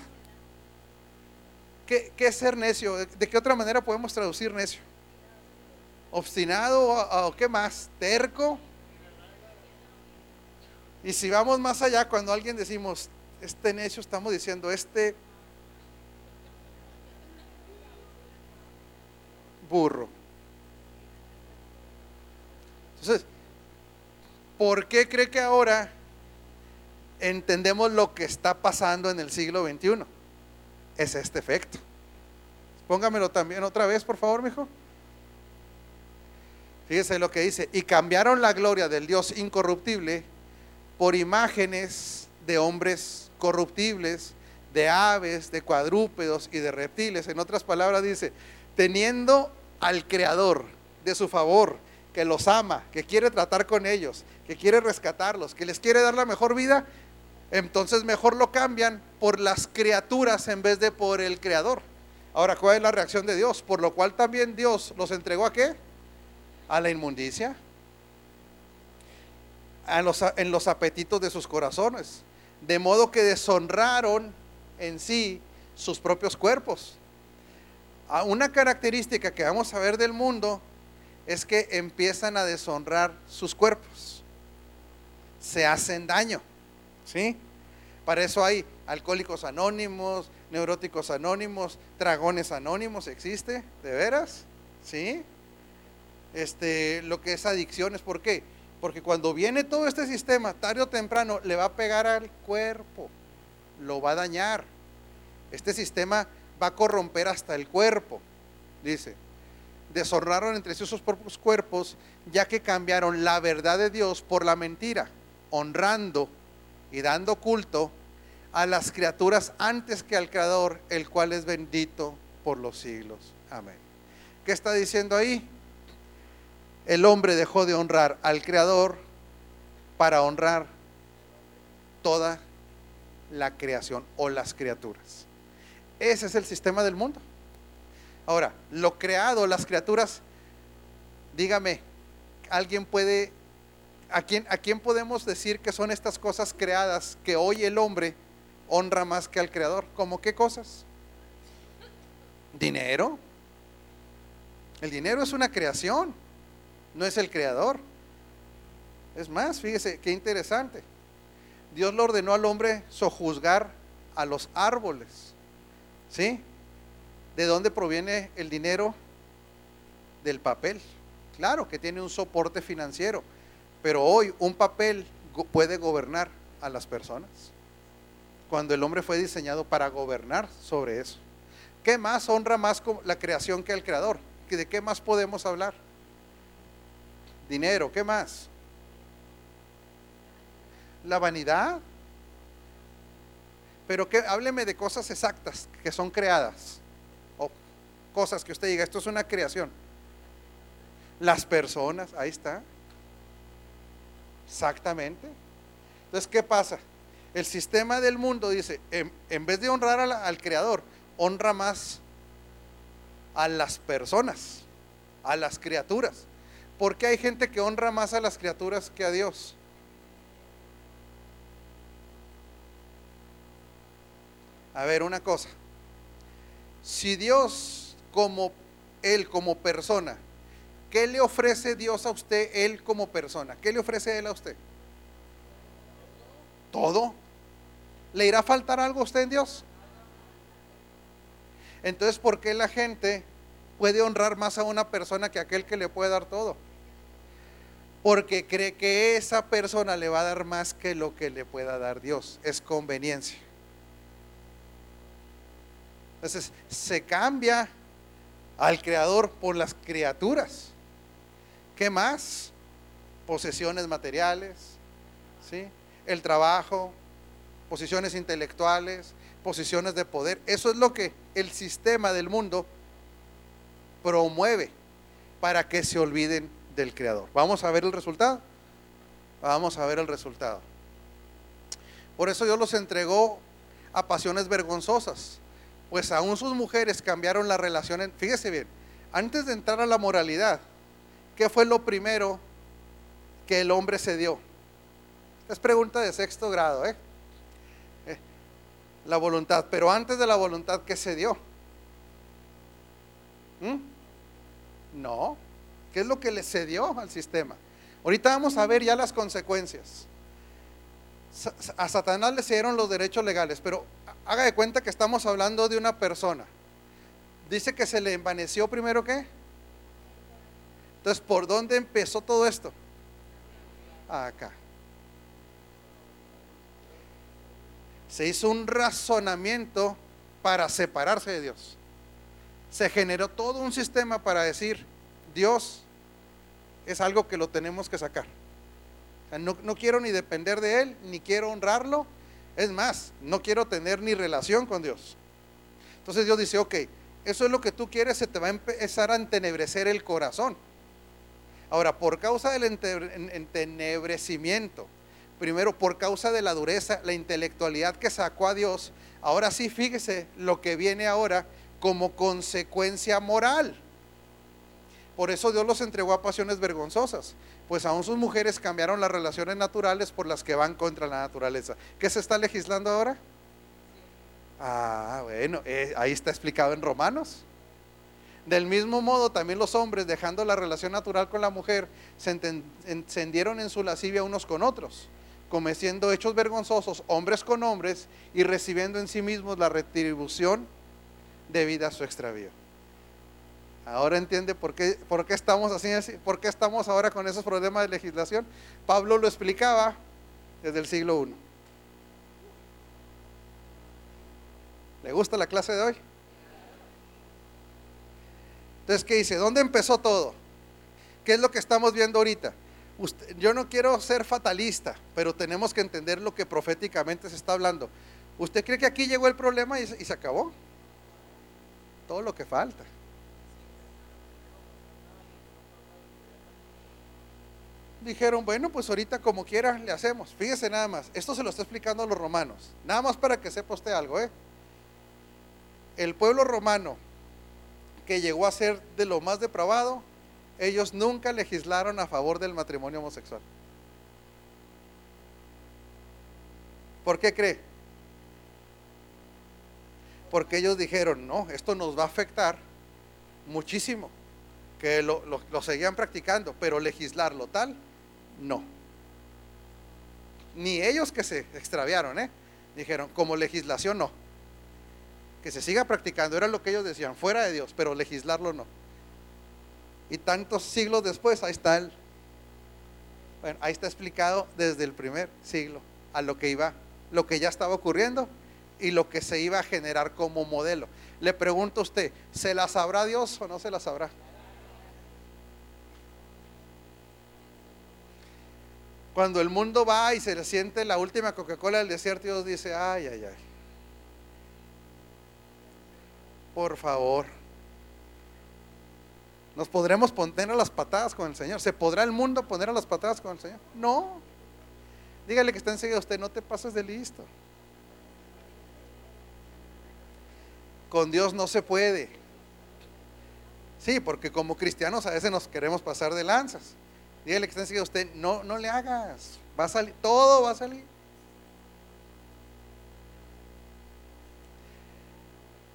¿Qué, es ser necio? ¿De qué otra manera podemos traducir necio? ¿Obstinado o, qué más? ¿Terco? Y si vamos más allá, cuando alguien decimos, este necio, estamos diciendo, este burro. Entonces, ¿por qué cree que ahora entendemos lo que está pasando en el siglo XXI? Es este efecto. Póngamelo también otra vez, por favor, mijo. Fíjese lo que dice, y cambiaron la gloria del Dios incorruptible por imágenes de hombres corruptibles, de aves, de cuadrúpedos y de reptiles. En otras palabras dice, teniendo al Creador de su favor, que los ama, que quiere tratar con ellos, que quiere rescatarlos, que les quiere dar la mejor vida, entonces mejor lo cambian por las criaturas en vez de por el Creador. Ahora, ¿cuál es la reacción de Dios? Por lo cual también Dios los entregó a qué? A la inmundicia, a los, en los apetitos de sus corazones, de modo que deshonraron en sí sus propios cuerpos una característica que vamos a ver del mundo es que empiezan a deshonrar sus cuerpos. Se hacen daño. ¿Sí? Para eso hay alcohólicos anónimos, neuróticos anónimos, dragones anónimos, ¿existe? ¿De veras? ¿Sí? Este, lo que es adicciones, ¿por qué? Porque cuando viene todo este sistema, tarde o temprano, le va a pegar al cuerpo, lo va a dañar. Este sistema va a corromper hasta el cuerpo. Dice, deshonraron entre sí sus propios cuerpos, ya que cambiaron la verdad de Dios por la mentira, honrando y dando culto a las criaturas antes que al Creador, el cual es bendito por los siglos. Amén. ¿Qué está diciendo ahí? El hombre dejó de honrar al Creador para honrar toda la creación o las criaturas. Ese es el sistema del mundo. Ahora, lo creado, las criaturas, dígame, ¿alguien puede, a quién, a quién podemos decir que son estas cosas creadas que hoy el hombre honra más que al creador? ¿Cómo qué cosas? Dinero. El dinero es una creación, no es el creador. Es más, fíjese qué interesante. Dios le ordenó al hombre sojuzgar a los árboles. ¿Sí? ¿De dónde proviene el dinero? Del papel. Claro que tiene un soporte financiero, pero hoy un papel puede gobernar a las personas. Cuando el hombre fue diseñado para gobernar sobre eso. ¿Qué más honra más la creación que el creador? ¿De qué más podemos hablar? Dinero, ¿qué más? La vanidad, pero que hábleme de cosas exactas que son creadas. O cosas que usted diga, esto es una creación. Las personas, ahí está. Exactamente. Entonces, ¿qué pasa? El sistema del mundo dice, en, vez de honrar al creador, honra más a las personas, a las criaturas. porque hay gente que honra más a las criaturas que a Dios? A ver, una cosa. Si Dios como Él como persona, ¿qué le ofrece Dios a usted, Él como persona? ¿Qué le ofrece Él a usted? Todo. ¿Le irá a faltar algo a usted en Dios? Entonces, ¿por qué la gente puede honrar más a una persona que aquel que le puede dar todo? Porque cree que esa persona le va a dar más que lo que le pueda dar Dios. Es conveniencia. Entonces se cambia al creador por las criaturas. ¿Qué más? Posesiones materiales, ¿sí? El trabajo, posiciones intelectuales, posiciones de poder. Eso es lo que el sistema del mundo promueve para que se olviden del Creador. Vamos a ver el resultado. Vamos a ver el resultado. Por eso Dios los entregó a pasiones vergonzosas, pues aún sus mujeres cambiaron la relación. fíjese bien, antes de entrar a la moralidad, ¿qué fue lo primero que el hombre se dio? Es pregunta de sexto grado, ¿eh? ¿eh? La voluntad, pero antes de la voluntad, ¿qué se dio? ¿Mm? No, ¿qué es lo que le cedió al sistema? Ahorita vamos a ver ya las consecuencias. A Satanás le cedieron los derechos legales, pero haga de cuenta que estamos hablando de una persona. Dice que se le envaneció primero qué. Entonces, ¿por dónde empezó todo esto? Acá. Se hizo un razonamiento para separarse de Dios. Se generó todo un sistema para decir, Dios es algo que lo tenemos que sacar. no, no quiero ni depender de Él, ni quiero honrarlo. Es más, no quiero tener ni relación con Dios. Entonces Dios dice, ok, eso es lo que tú quieres, se te va a empezar a entenebrecer el corazón. Ahora, por causa del entenebrecimiento, primero por causa de la dureza, la intelectualidad que sacó a Dios, ahora sí, fíjese lo que viene ahora como consecuencia moral. Por eso Dios los entregó a pasiones vergonzosas, pues aún sus mujeres cambiaron las relaciones naturales por las que van contra la naturaleza. ¿Qué se está legislando ahora? Ah, bueno, eh, ahí está explicado en Romanos. Del mismo modo, también los hombres, dejando la relación natural con la mujer, se encendieron en su lascivia unos con otros, cometiendo hechos vergonzosos, hombres con hombres, y recibiendo en sí mismos la retribución debida a su extravío. Ahora entiende por qué, por qué estamos así, por qué estamos ahora con esos problemas de legislación. Pablo lo explicaba desde el siglo I. ¿Le gusta la clase de hoy? Entonces, ¿qué dice? ¿Dónde empezó todo? ¿Qué es lo que estamos viendo ahorita? Yo no quiero ser fatalista, pero tenemos que entender lo que proféticamente se está hablando. ¿Usted cree que aquí llegó el problema y se acabó? Todo lo que falta. dijeron, bueno, pues ahorita como quiera le hacemos. Fíjese nada más, esto se lo está explicando a los romanos. Nada más para que sepa usted algo, ¿eh? El pueblo romano, que llegó a ser de lo más depravado, ellos nunca legislaron a favor del matrimonio homosexual. ¿Por qué cree? Porque ellos dijeron, no, esto nos va a afectar muchísimo, que lo, lo seguían practicando, pero legislarlo tal no. Ni ellos que se extraviaron, ¿eh? Dijeron, como legislación no. Que se siga practicando, era lo que ellos decían, fuera de Dios, pero legislarlo no. Y tantos siglos después, ahí está el, bueno, ahí está explicado desde el primer siglo a lo que iba, lo que ya estaba ocurriendo y lo que se iba a generar como modelo. Le pregunto a usted, ¿se la sabrá Dios o no se la sabrá? Cuando el mundo va y se le siente la última Coca-Cola del desierto, Dios dice, ay, ay, ay. Por favor. ¿Nos podremos poner a las patadas con el Señor? ¿Se podrá el mundo poner a las patadas con el Señor? No. Dígale que está enseguida usted, no te pases de listo. Con Dios no se puede. Sí, porque como cristianos a veces nos queremos pasar de lanzas. Dígale que está enseguida usted, no, no le hagas. Va a salir, todo va a salir.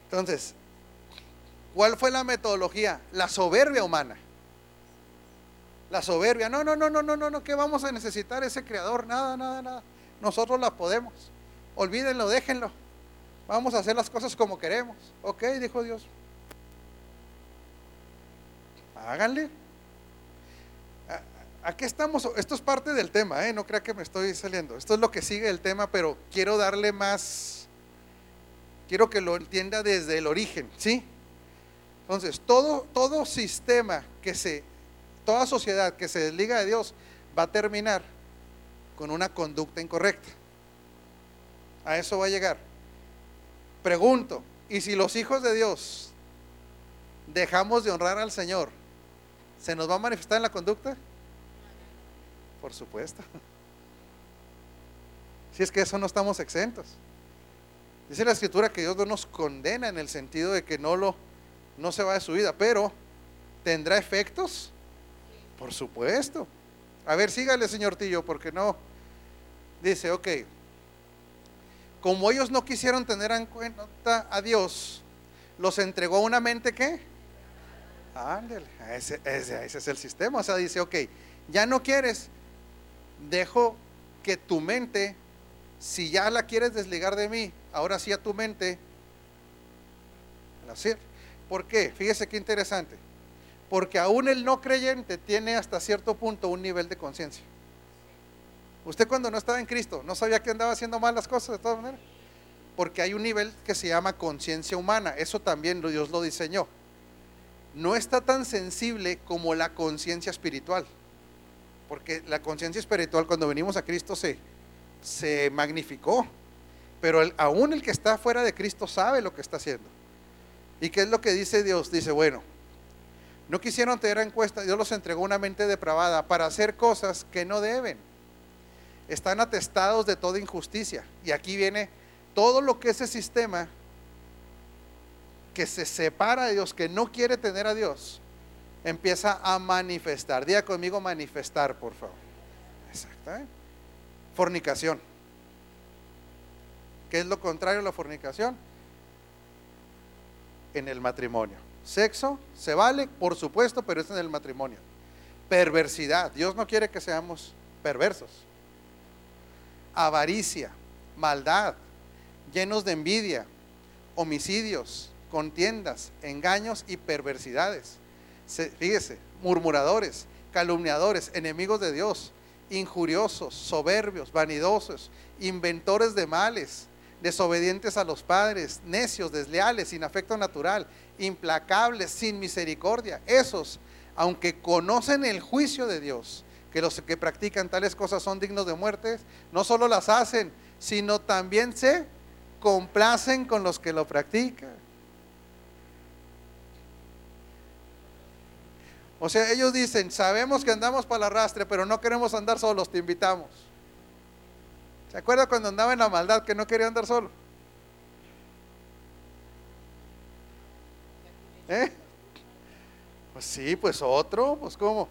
Entonces, ¿cuál fue la metodología? La soberbia humana. La soberbia, no, no, no, no, no, no, no, ¿qué vamos a necesitar ese creador? Nada, nada, nada. Nosotros la podemos. Olvídenlo, déjenlo. Vamos a hacer las cosas como queremos. Ok, dijo Dios. Háganle. Aquí estamos, esto es parte del tema, ¿eh? no crea que me estoy saliendo. Esto es lo que sigue el tema, pero quiero darle más, quiero que lo entienda desde el origen, ¿sí? Entonces, todo, todo sistema que se toda sociedad que se desliga de Dios va a terminar con una conducta incorrecta. A eso va a llegar. Pregunto, ¿y si los hijos de Dios dejamos de honrar al Señor, ¿se nos va a manifestar en la conducta? Por supuesto. Si es que eso no estamos exentos. Dice la escritura que Dios no nos condena en el sentido de que no lo no se va de su vida, pero ¿tendrá efectos? Por supuesto. A ver, sígale, señor Tillo, porque no. Dice, ok, como ellos no quisieron tener en cuenta a Dios, los entregó a una mente que, ándale, ese, es el sistema. O sea, dice, ok, ya no quieres, dejo que tu mente, si ya la quieres desligar de mí, ahora sí a tu mente, la sirve. ¿Por qué? Fíjese qué interesante. Porque aún el no creyente tiene hasta cierto punto un nivel de conciencia. Usted cuando no estaba en Cristo, ¿no sabía que andaba haciendo mal las cosas de todas maneras? Porque hay un nivel que se llama conciencia humana. Eso también Dios lo diseñó. No está tan sensible como la conciencia espiritual. Porque la conciencia espiritual cuando venimos a Cristo se, se magnificó. Pero aún el que está fuera de Cristo sabe lo que está haciendo. ¿Y qué es lo que dice Dios? Dice, bueno, no quisieron tener en cuenta, Dios los entregó una mente depravada para hacer cosas que no deben. Están atestados de toda injusticia. Y aquí viene todo lo que ese sistema que se separa de Dios, que no quiere tener a Dios, empieza a manifestar. Diga conmigo manifestar, por favor. Exacto. ¿eh? Fornicación. ¿Qué es lo contrario a la fornicación? En el matrimonio. Sexo se vale, por supuesto, pero es en el matrimonio. Perversidad. Dios no quiere que seamos perversos. Avaricia, maldad, llenos de envidia, homicidios, contiendas, engaños y perversidades. fíjese, murmuradores, calumniadores, enemigos de Dios, injuriosos, soberbios, vanidosos, inventores de males, desobedientes a los padres, necios, desleales, sin afecto natural, implacables, sin misericordia. Esos, aunque conocen el juicio de Dios, que los que practican tales cosas son dignos de muerte, no solo las hacen, sino también se complacen con los que lo practican. O sea, ellos dicen, sabemos que andamos para el arrastre, pero no queremos andar solos, te invitamos. ¿Se acuerda cuando andaba en la maldad que no quería andar solo? ¿Eh? Pues sí, pues otro, pues cómo.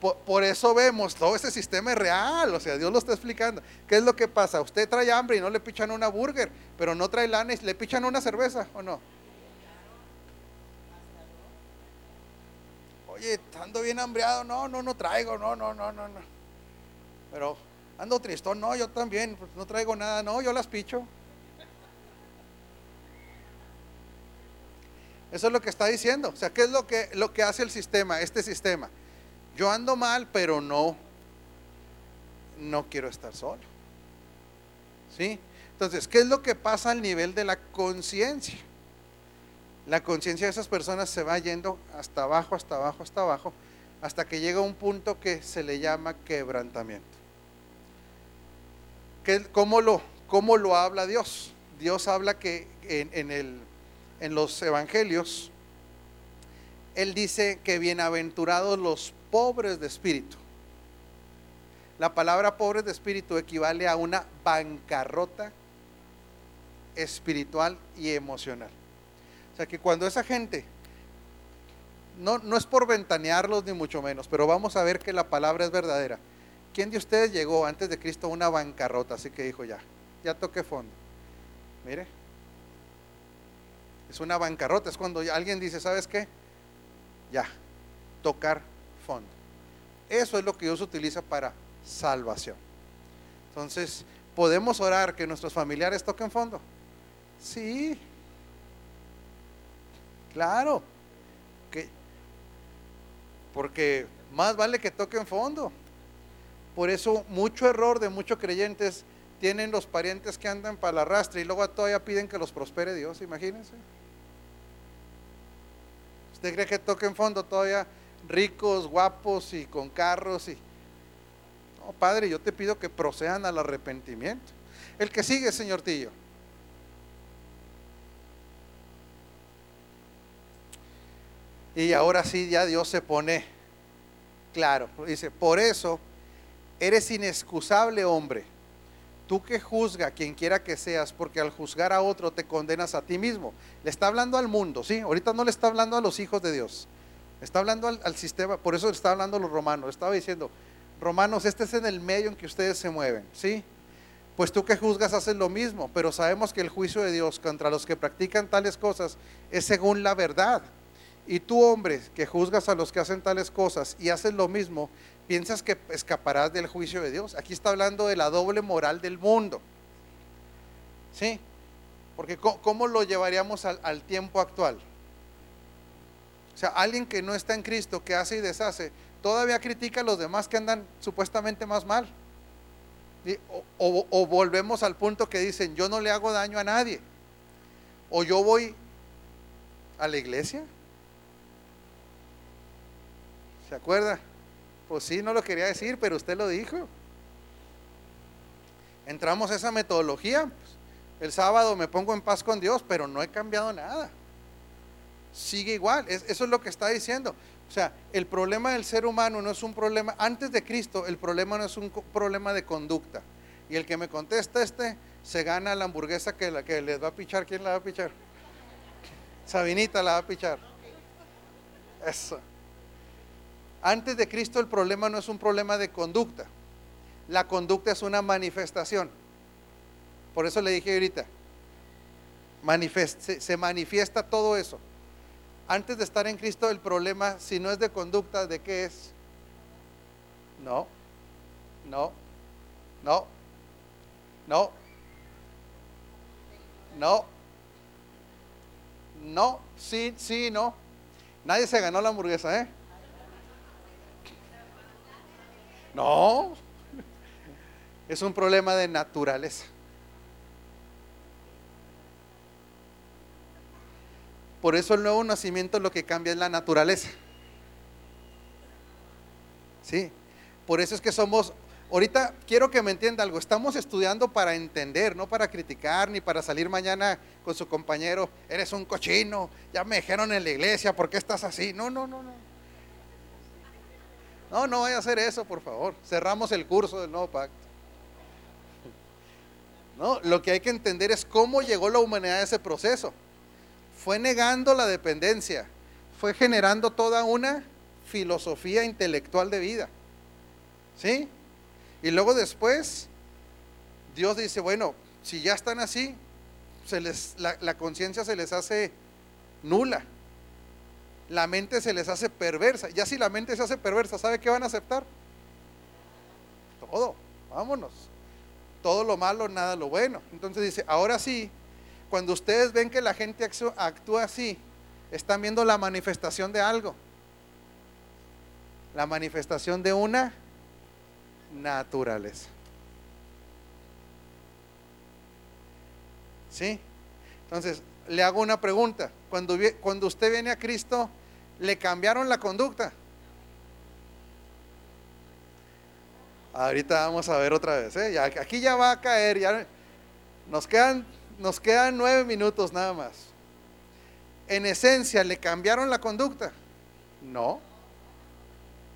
Por, eso vemos, todo ese sistema es real, o sea, Dios lo está explicando. ¿Qué es lo que pasa? Usted trae hambre y no le pichan una burger, pero no trae lana y le pichan una cerveza, ¿o no? Oye, ando bien hambreado, no, no, no traigo, no, no, no, no, no. Pero ando tristón, no, yo también, pues no traigo nada, no, yo las picho. Eso es lo que está diciendo. O sea, ¿qué es lo que, lo que hace el sistema, este sistema? Yo ando mal, pero no, no quiero estar solo. ¿Sí? Entonces, ¿qué es lo que pasa al nivel de la conciencia? La conciencia de esas personas se va yendo hasta abajo, hasta abajo, hasta abajo, hasta que llega un punto que se le llama quebrantamiento. Cómo, lo, ¿Cómo lo habla Dios? Dios habla que en, el, en los evangelios, Él dice que bienaventurados los pobres de espíritu. La palabra pobres de espíritu equivale a una bancarrota espiritual y emocional. O sea que cuando esa gente, no, no es por ventanearlos ni mucho menos, pero vamos a ver que la palabra es verdadera. ¿Quién de ustedes llegó antes de Cristo a una bancarrota? Así que dijo ya, ya toqué fondo. Mire, es una bancarrota, es cuando alguien dice, ¿sabes qué? Ya, tocar fondo. Eso es lo que Dios utiliza para salvación. Entonces, ¿podemos orar que nuestros familiares toquen fondo? Sí. Claro. Que, porque más vale que toquen fondo. Por eso mucho error de muchos creyentes tienen los parientes que andan para la arrastre y luego todavía piden que los prospere Dios, imagínense. ¿Usted cree que toquen fondo todavía ricos, guapos y con carros y no, Padre, yo te pido que procedan al arrepentimiento. El que sigue, señor Tillo. Y ahora sí ya Dios se pone claro. Dice, por eso eres inexcusable hombre. Tú que juzga quien quiera que seas, porque al juzgar a otro te condenas a ti mismo. Le está hablando al mundo, ¿sí? Ahorita no le está hablando a los hijos de Dios. Está hablando al, sistema, por eso le está hablando a los romanos. Estaba diciendo, romanos, este es en el medio en que ustedes se mueven, ¿sí? Pues tú que juzgas haces lo mismo, pero sabemos que el juicio de Dios contra los que practican tales cosas es según la verdad. Y tú, hombre, que juzgas a los que hacen tales cosas y haces lo mismo, piensas que escaparás del juicio de Dios. Aquí está hablando de la doble moral del mundo. ¿Sí? Porque ¿cómo lo llevaríamos al, tiempo actual? O sea, alguien que no está en Cristo, que hace y deshace, todavía critica a los demás que andan supuestamente más mal. O, o, volvemos al punto que dicen, yo no le hago daño a nadie. O yo voy a la iglesia ¿Se acuerda? Pues sí, no lo quería decir, pero usted lo dijo. Entramos a esa metodología. Pues, el sábado me pongo en paz con Dios, pero no he cambiado nada. Sigue igual. eso es lo que está diciendo. O sea, el problema del ser humano no es un problema, antes de Cristo, el problema no es un problema de conducta. Y el que me contesta este, se gana la hamburguesa que, la, que les va a pichar. ¿Quién la va a pichar? Sabinita la va a pichar. Eso. Antes de Cristo el problema no es un problema de conducta. La conducta es una manifestación. Por eso le dije ahorita, se, manifiesta todo eso. Antes de estar en Cristo el problema, si no es de conducta, ¿de qué es? No, no, no, no, no, no, sí, sí, no. Nadie se ganó la hamburguesa, ¿eh? No, es un problema de naturaleza. Por eso el nuevo nacimiento lo que cambia es la naturaleza. Sí, por eso es que somos, ahorita quiero que me entienda algo, estamos estudiando para entender, no para criticar, ni para salir mañana con su compañero, eres un cochino, ya me dijeron en la iglesia, ¿por qué estás así? No, no, no, no. No, no vaya a hacer eso, por favor. Cerramos el curso del nuevo pacto. No, lo que hay que entender es cómo llegó la humanidad a ese proceso. Fue negando la dependencia, fue generando toda una filosofía intelectual de vida. ¿Sí? Y luego después, Dios dice, bueno, si ya están así, se les, la, la conciencia se les hace nula la mente se les hace perversa. Ya si la mente se hace perversa, ¿sabe qué van a aceptar? Todo, vámonos. Todo lo malo, nada lo bueno. Entonces dice, ahora sí, cuando ustedes ven que la gente actúa así, están viendo la manifestación de algo. La manifestación de una naturaleza. ¿Sí? Entonces, le hago una pregunta. Cuando, usted viene a Cristo, ¿le cambiaron la conducta? Ahorita vamos a ver otra vez. ¿eh? aquí ya va a caer. Nos, quedan, nos quedan nueve minutos nada más. En esencia, ¿le cambiaron la conducta? No.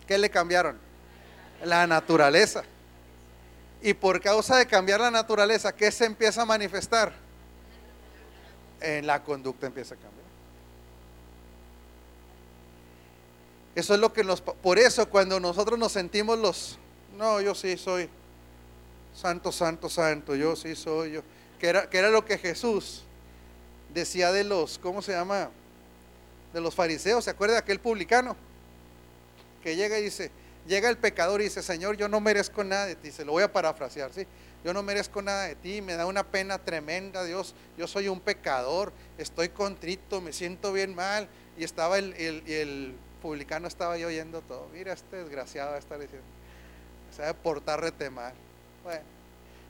¿Qué le cambiaron? La naturaleza. Y por causa de cambiar la naturaleza, ¿qué se empieza a manifestar? En la conducta empieza a cambiar. Eso es lo que nos... Por eso cuando nosotros nos sentimos los... No, yo sí soy santo, santo, santo, yo sí soy yo. Que era, que era lo que Jesús decía de los, ¿cómo se llama? De los fariseos, ¿se acuerda de aquel publicano? Que llega y dice, llega el pecador y dice, Señor, yo no merezco nada de ti, se lo voy a parafrasear, ¿sí? yo no merezco nada de ti, me da una pena tremenda, Dios, yo soy un pecador, estoy contrito, me siento bien mal. Y estaba el, el, publicano, estaba yo oyendo todo, mira, este desgraciado va a estar diciendo, se va a portar mal. Bueno,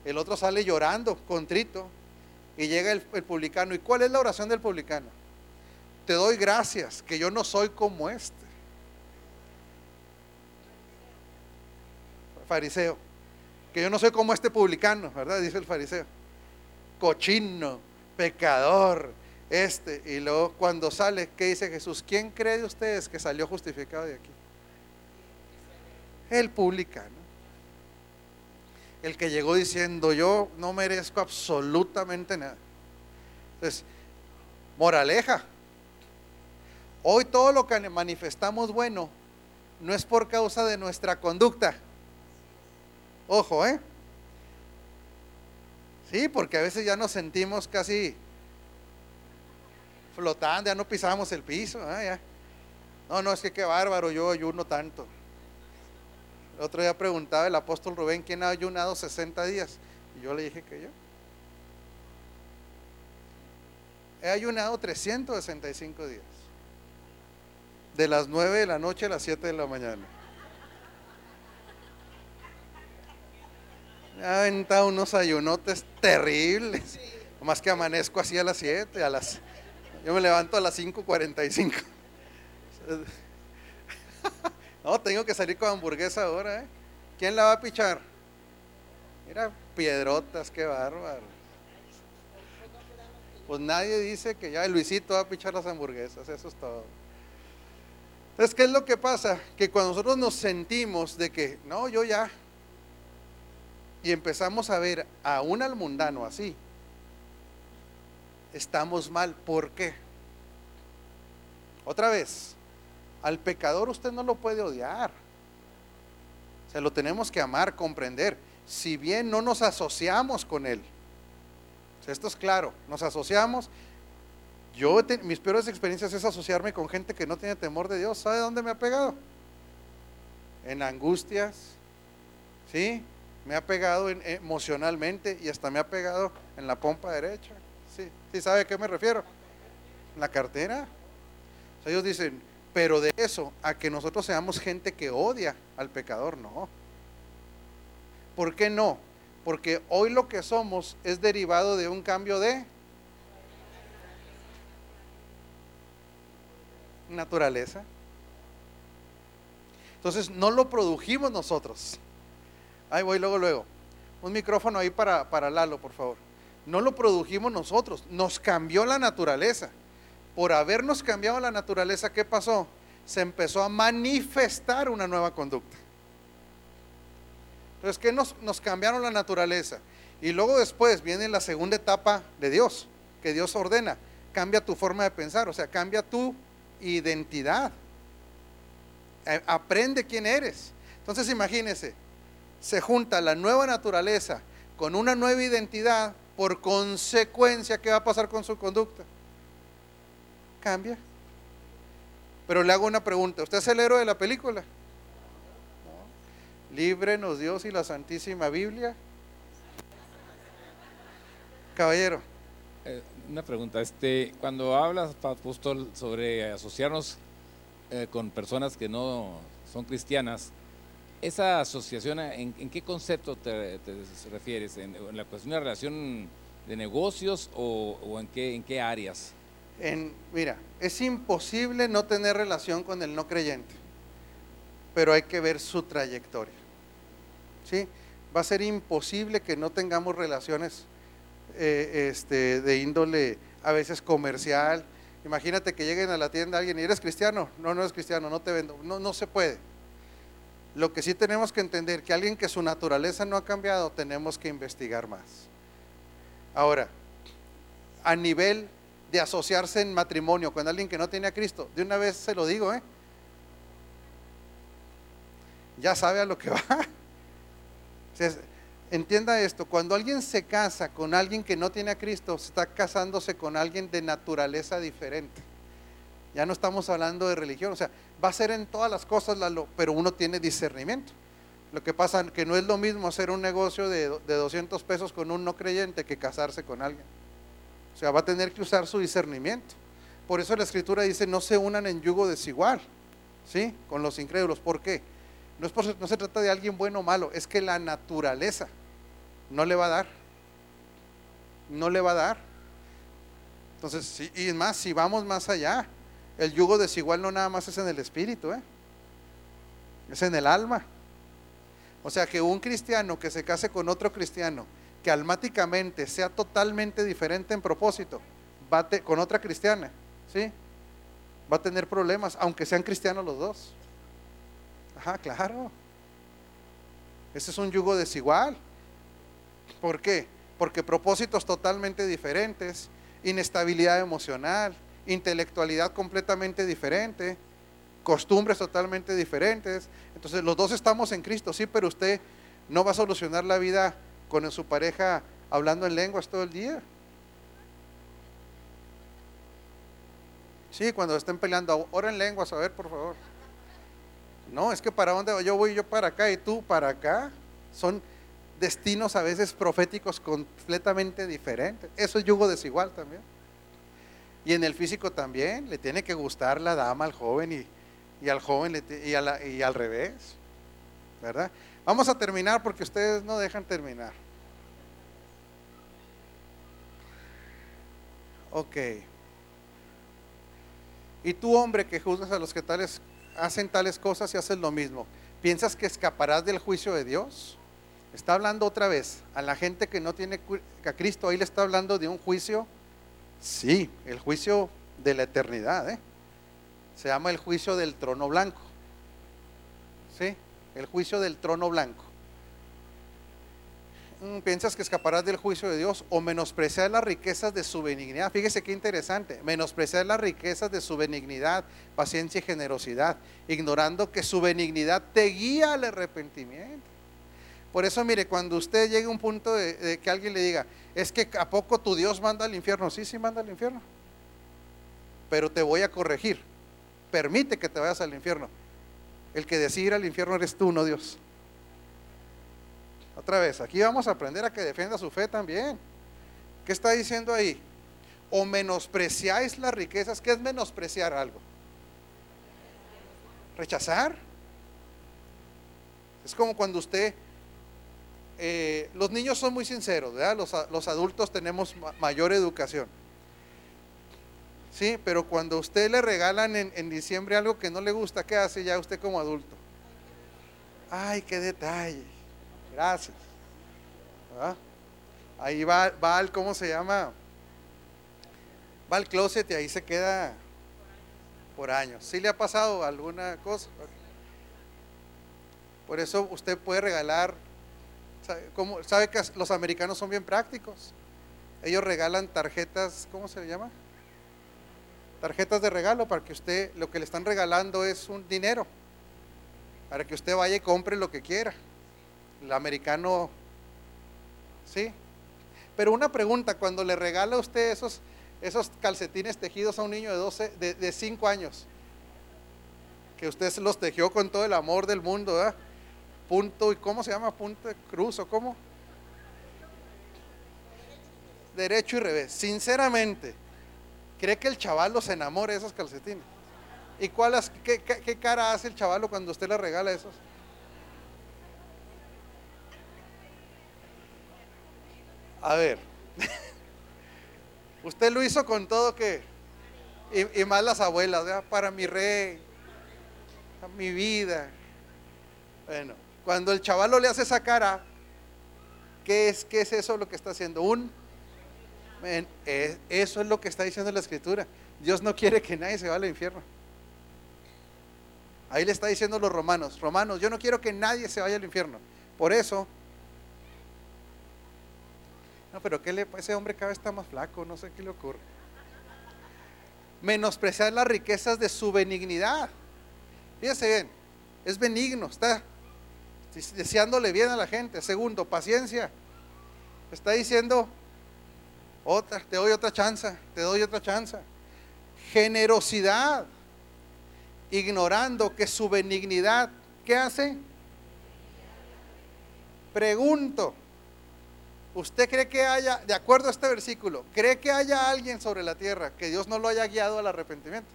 el otro sale llorando, contrito, y llega el, el publicano. ¿Y cuál es la oración del publicano? Te doy gracias, que yo no soy como este. Fariseo que yo no soy como este publicano, ¿verdad? Dice el fariseo. Cochino, pecador, este. Y luego cuando sale, ¿qué dice Jesús? ¿Quién cree de ustedes que salió justificado de aquí? El publicano. El que llegó diciendo, yo no merezco absolutamente nada. Entonces, moraleja. Hoy todo lo que manifestamos bueno no es por causa de nuestra conducta. Ojo, ¿eh? Sí, porque a veces ya nos sentimos casi flotando, ya no pisamos el piso. ¿eh? No, no, es que qué bárbaro, yo ayuno tanto. El otro día preguntaba el apóstol Rubén quién ha ayunado 60 días. Y yo le dije que yo. He ayunado 365 días. De las 9 de la noche a las 7 de la mañana. Me ha aventado unos ayunotes terribles. Más que amanezco así a las 7, a las... Yo me levanto a las 5.45. No, tengo que salir con hamburguesa ahora, ¿eh? ¿Quién la va a pichar? Mira, piedrotas, qué bárbaro. Pues nadie dice que ya Luisito va a pichar las hamburguesas, eso es todo. Entonces, ¿qué es lo que pasa? Que cuando nosotros nos sentimos de que, no, yo ya, y empezamos a ver a un al mundano así, estamos mal. ¿Por qué? Otra vez, al pecador usted no lo puede odiar. Se lo tenemos que amar, comprender. Si bien no nos asociamos con él. esto es claro, nos asociamos. Yo, mis peores experiencias es asociarme con gente que no tiene temor de Dios. ¿Sabe dónde me ha pegado? En angustias. ¿Sí? Me ha pegado emocionalmente y hasta me ha pegado en la pompa derecha. ¿Sí? ¿Sí sabe a qué me refiero? La cartera. ellos dicen, pero de eso a que nosotros seamos gente que odia al pecador, no. ¿Por qué no? Porque hoy lo que somos es derivado de un cambio de naturaleza. Entonces no lo produjimos nosotros. Ahí voy luego, luego. Un micrófono ahí para, para Lalo, por favor. No lo produjimos nosotros, nos cambió la naturaleza por habernos cambiado la naturaleza, ¿qué pasó? Se empezó a manifestar una nueva conducta. Entonces, ¿qué nos, nos cambiaron la naturaleza? Y luego después viene la segunda etapa de Dios, que Dios ordena. Cambia tu forma de pensar, o sea, cambia tu identidad. Eh, aprende quién eres. Entonces, imagínese, se junta la nueva naturaleza con una nueva identidad, por consecuencia, ¿qué va a pasar con su conducta? cambia. Pero le hago una pregunta, ¿usted es el héroe de la película? Líbrenos Dios y la Santísima Biblia. Caballero. Eh, una pregunta, este, cuando hablas, Apóstol, sobre asociarnos eh, con personas que no son cristianas, ¿esa asociación en, qué concepto te, refieres? ¿En, la cuestión de relación de negocios o, en, qué, en áreas? mira, es imposible no tener relación con el no creyente, pero hay que ver su trayectoria. ¿Sí? Va a ser imposible que no tengamos relaciones eh, este, de índole a veces comercial. Imagínate que lleguen a la tienda alguien y eres cristiano. No, no eres cristiano, no te vendo. No, no se puede. Lo que sí tenemos que entender que alguien que su naturaleza no ha cambiado, tenemos que investigar más. Ahora, a nivel de asociarse en matrimonio con alguien que no tiene a Cristo. De una vez se lo digo, ¿eh? Ya sabe a lo que va. entienda esto, cuando alguien se casa con alguien que no tiene a Cristo, está casándose con alguien de naturaleza diferente. Ya no estamos hablando de religión, o sea, va a ser en todas las cosas, pero uno tiene discernimiento. Lo que pasa es que no es lo mismo hacer un negocio de, de 200 pesos con un no creyente que casarse con alguien. O sea, va a tener que usar su discernimiento. Por eso la escritura dice, no se unan en yugo desigual, ¿sí? Con los incrédulos. ¿Por qué? No, no se trata de alguien bueno o malo, es que la naturaleza no le va a dar. No le va a dar. Entonces, y más, si vamos más allá, el yugo desigual no nada más es en el espíritu, ¿eh? es en el alma. O sea, que un cristiano que se case con otro cristiano, que almáticamente sea totalmente diferente en propósito, va con otra cristiana, ¿sí? Va a tener problemas, aunque sean cristianos los dos. Ajá, claro. Ese es un yugo desigual. ¿Por qué? Porque propósitos totalmente diferentes, inestabilidad emocional, intelectualidad completamente diferente, costumbres totalmente diferentes. Entonces los dos estamos en Cristo, sí, pero usted no va a solucionar la vida con su pareja hablando en lenguas todo el día. Sí, cuando estén peleando, ora en lenguas, a ver, por favor. No, es que para dónde yo voy yo para acá y tú para acá. Son destinos a veces proféticos completamente diferentes. Eso es yugo desigual también. Y en el físico también, le tiene que gustar la dama al joven y, y al joven y, y al revés, ¿verdad? Vamos a terminar porque ustedes no dejan terminar. Ok. Y tú, hombre, que juzgas a los que tales hacen tales cosas y haces lo mismo, ¿piensas que escaparás del juicio de Dios? Está hablando otra vez a la gente que no tiene a Cristo, ahí le está hablando de un juicio, sí, el juicio de la eternidad, ¿eh? se llama el juicio del trono blanco, ¿sí? El juicio del trono blanco. Mm, ¿Piensas que escaparás del juicio de Dios o menospreciar las riquezas de su benignidad? Fíjese qué interesante, menospreciar las riquezas de su benignidad, paciencia y generosidad, ignorando que su benignidad te guía al arrepentimiento. Por eso, mire, cuando usted llegue a un punto de, que alguien le diga, es que a poco tu Dios manda al infierno, sí, sí manda al infierno, pero te voy a corregir, permite que te vayas al infierno. El que decide ir al infierno eres tú, no Dios. Otra vez, aquí vamos a aprender a que defienda su fe también. ¿Qué está diciendo ahí? O menospreciáis las riquezas. ¿Qué es menospreciar algo? Rechazar. Es como cuando usted eh, los niños son muy sinceros, ¿verdad? Los, adultos tenemos mayor educación. Sí, pero cuando usted le regalan en, diciembre algo que no le gusta, ¿qué hace ya usted como adulto? Ay, qué detalle. Gracias. Ahí va, va al, ¿cómo se llama? Va al closet y ahí se queda por años. ¿Sí le ha pasado alguna cosa? Por eso usted puede regalar ¿Sabe, que los americanos son bien prácticos? Ellos regalan tarjetas, ¿cómo se llama? Tarjetas de regalo para que usted, lo que le están regalando es un dinero, para que usted vaya y compre lo que quiera. El americano, ¿sí? Pero una pregunta, cuando le regala a usted esos, esos calcetines tejidos a un niño de 12, de, de 5 años, que usted los tejió con todo el amor del mundo, ¿verdad? Punto, ¿y cómo se llama? Punto de cruz o cómo? Derecho y revés. Sinceramente, ¿cree que el chavalo se enamore de esos calcetines? ¿Y cuál es, qué, cara hace el chavalo cuando usted le regala esos? A ver, usted lo hizo con todo que, y, y más las abuelas, para mi rey, mi vida. Bueno, cuando el chavalo le hace esa cara, ¿qué es, qué es eso lo que está haciendo? Un, eh, eso es lo que está diciendo la escritura. Dios no quiere que nadie se vaya al infierno. Ahí le está diciendo los romanos, romanos, yo no quiero que nadie se vaya al infierno. Por eso, no, pero ¿qué le, ese hombre cada vez está más flaco, no sé qué le ocurre. Menospreciar las riquezas de su benignidad. Fíjese bien, es benigno, está deseándole bien a la gente. Segundo, paciencia. Está diciendo, otra, te doy otra chance, te doy otra chance. Generosidad, ignorando que su benignidad, ¿qué hace? Pregunto, ¿usted cree que haya, de acuerdo a este versículo, cree que haya alguien sobre la tierra que Dios no lo haya guiado al arrepentimiento?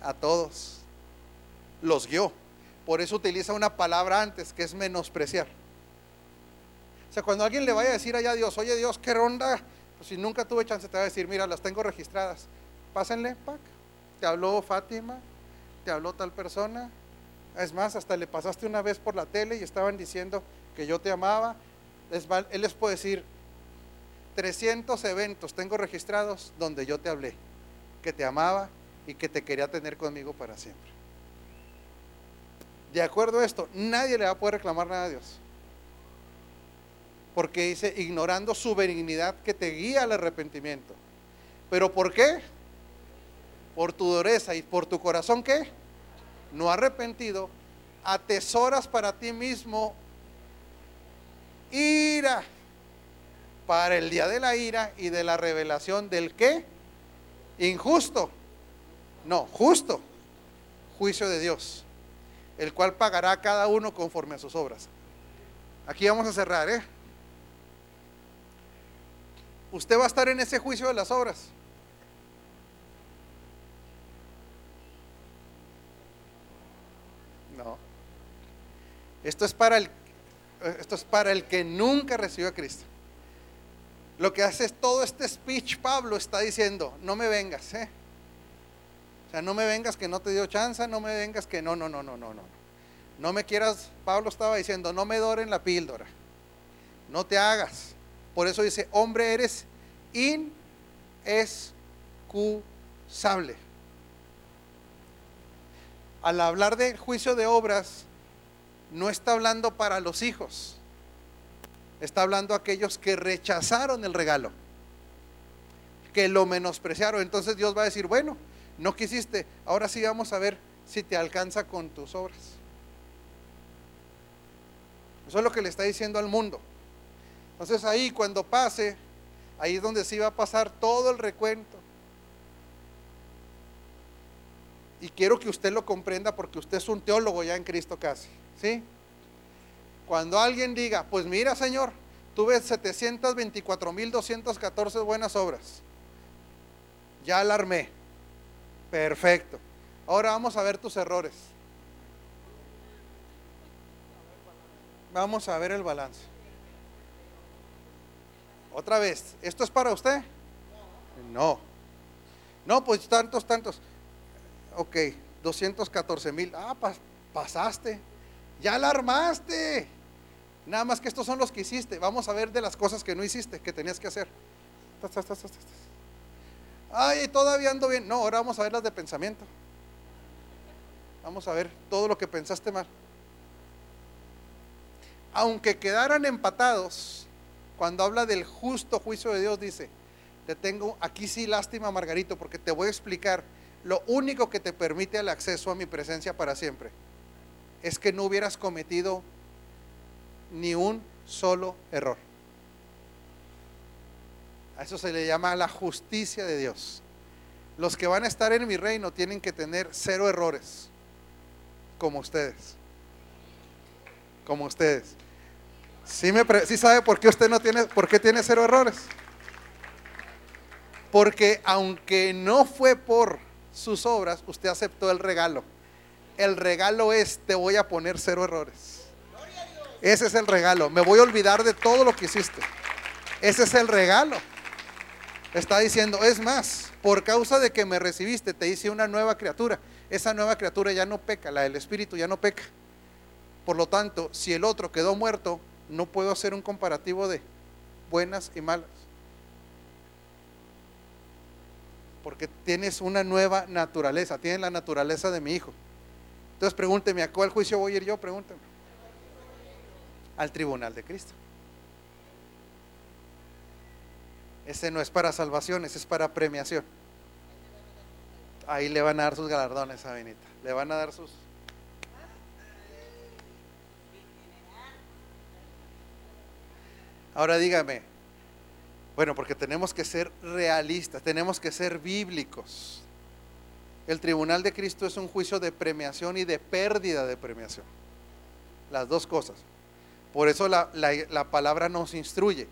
A todos los guió. Por eso utiliza una palabra antes, que es menospreciar. O sea, cuando alguien le vaya a decir allá a Dios, oye Dios, ¿qué ronda? Pues si nunca tuve chance, te va a decir, mira, las tengo registradas. Pásenle, Pac. Te habló Fátima, te habló tal persona. Es más, hasta le pasaste una vez por la tele y estaban diciendo que yo te amaba. él les puede decir, 300 eventos tengo registrados donde yo te hablé, que te amaba y que te quería tener conmigo para siempre. De acuerdo a esto, nadie le va a poder reclamar nada a Dios. Porque dice, ignorando su benignidad que te guía al arrepentimiento. ¿Pero por qué? Por tu dureza y por tu corazón ¿qué? no arrepentido, atesoras para ti mismo ira para el día de la ira y de la revelación del qué? Injusto. No, justo. Juicio de Dios, el cual pagará a cada uno conforme a sus obras. Aquí vamos a cerrar, ¿eh? Usted va a estar en ese juicio de las obras. No. Esto es para el esto es para el que nunca recibió a Cristo. Lo que hace es todo este speech, Pablo está diciendo, no me vengas, ¿eh? O sea, no me vengas que no te dio chance, no me vengas que no, no, no, no, no, no. No me quieras, Pablo estaba diciendo, no me doren la píldora. No te hagas. Por eso dice, hombre eres inexcusable. Al hablar del juicio de obras, no está hablando para los hijos, está hablando a aquellos que rechazaron el regalo, que lo menospreciaron. Entonces Dios va a decir, bueno, no quisiste, ahora sí vamos a ver si te alcanza con tus obras. Eso es lo que le está diciendo al mundo. Entonces ahí cuando pase, ahí es donde sí va a pasar todo el recuento. Y quiero que usted lo comprenda porque usted es un teólogo ya en Cristo casi. ¿Sí? Cuando alguien diga, pues mira Señor, tuve 724.214 buenas obras. Ya alarmé. Perfecto. Ahora vamos a ver tus errores. Vamos a ver el balance. Otra vez, ¿esto es para usted? No. No, pues tantos, tantos. Ok, 214 mil. Ah, pasaste. Ya la armaste. Nada más que estos son los que hiciste. Vamos a ver de las cosas que no hiciste, que tenías que hacer. Ay, todavía ando bien. No, ahora vamos a ver las de pensamiento. Vamos a ver todo lo que pensaste mal. Aunque quedaran empatados, cuando habla del justo juicio de Dios, dice, te tengo aquí sí lástima, Margarito, porque te voy a explicar lo único que te permite el acceso a mi presencia para siempre es que no hubieras cometido ni un solo error. A eso se le llama la justicia de Dios. Los que van a estar en mi reino tienen que tener cero errores, como ustedes. Como ustedes. ¿Sí, me sabe por qué usted no tiene, por qué tiene cero errores? Porque aunque no fue por sus obras, usted aceptó el regalo. El regalo es, te voy a poner cero errores. Ese es el regalo. Me voy a olvidar de todo lo que hiciste. Ese es el regalo. Está diciendo, es más, por causa de que me recibiste, te hice una nueva criatura. Esa nueva criatura ya no peca, la del Espíritu ya no peca. Por lo tanto, si el otro quedó muerto, no puedo hacer un comparativo de buenas y malas. Porque tienes una nueva naturaleza, tienes la naturaleza de mi hijo. Entonces pregúnteme, ¿a cuál juicio voy a ir yo? Pregúnteme. Al tribunal de Cristo. Ese no es para salvación, ese es para premiación. Ahí le van a dar sus galardones a Benita. Le van a dar sus... Ahora dígame, bueno, porque tenemos que ser realistas, tenemos que ser bíblicos. El tribunal de Cristo es un juicio de premiación y de pérdida de premiación. Las dos cosas. Por eso la, palabra nos instruye.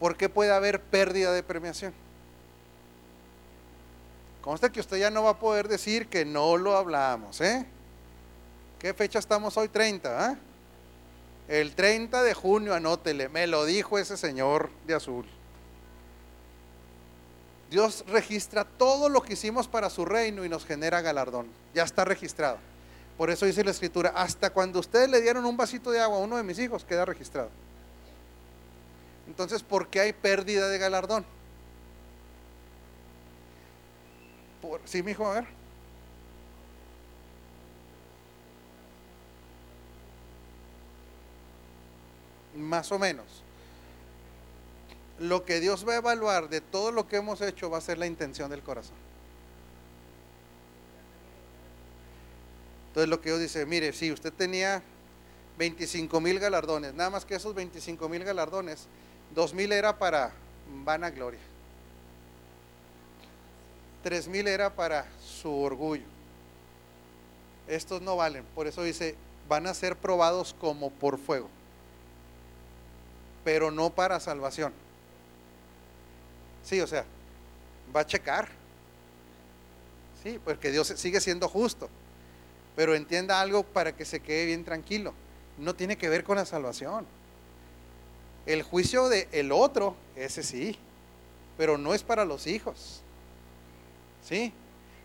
¿Por qué puede haber pérdida de premiación? Consta que usted ya no va a poder decir que no lo hablamos, ¿eh? ¿Qué fecha estamos hoy? 30, ¿eh? El 30 de junio, anótele, me lo dijo ese señor de azul. Dios registra todo lo que hicimos para su reino y nos genera galardón. Ya está registrado. Por eso dice la escritura, hasta cuando ustedes le dieron un vasito de agua a uno de mis hijos, queda registrado. Entonces, ¿por qué hay pérdida de galardón? Por, ¿Sí, mi hijo? A ver. Más o menos. Lo que Dios va a evaluar de todo lo que hemos hecho va a ser la intención del corazón. Entonces lo que Dios dice, mire, si usted tenía 25 mil galardones, nada más que esos 25 mil galardones, 2 mil era para vanagloria, 3 mil era para su orgullo. Estos no valen, por eso dice, van a ser probados como por fuego, pero no para salvación. Sí, o sea, va a checar. Sí, porque Dios sigue siendo justo. Pero entienda algo para que se quede bien tranquilo. No tiene que ver con la salvación. El juicio de el otro, ese sí, pero no es para los hijos. ¿Sí?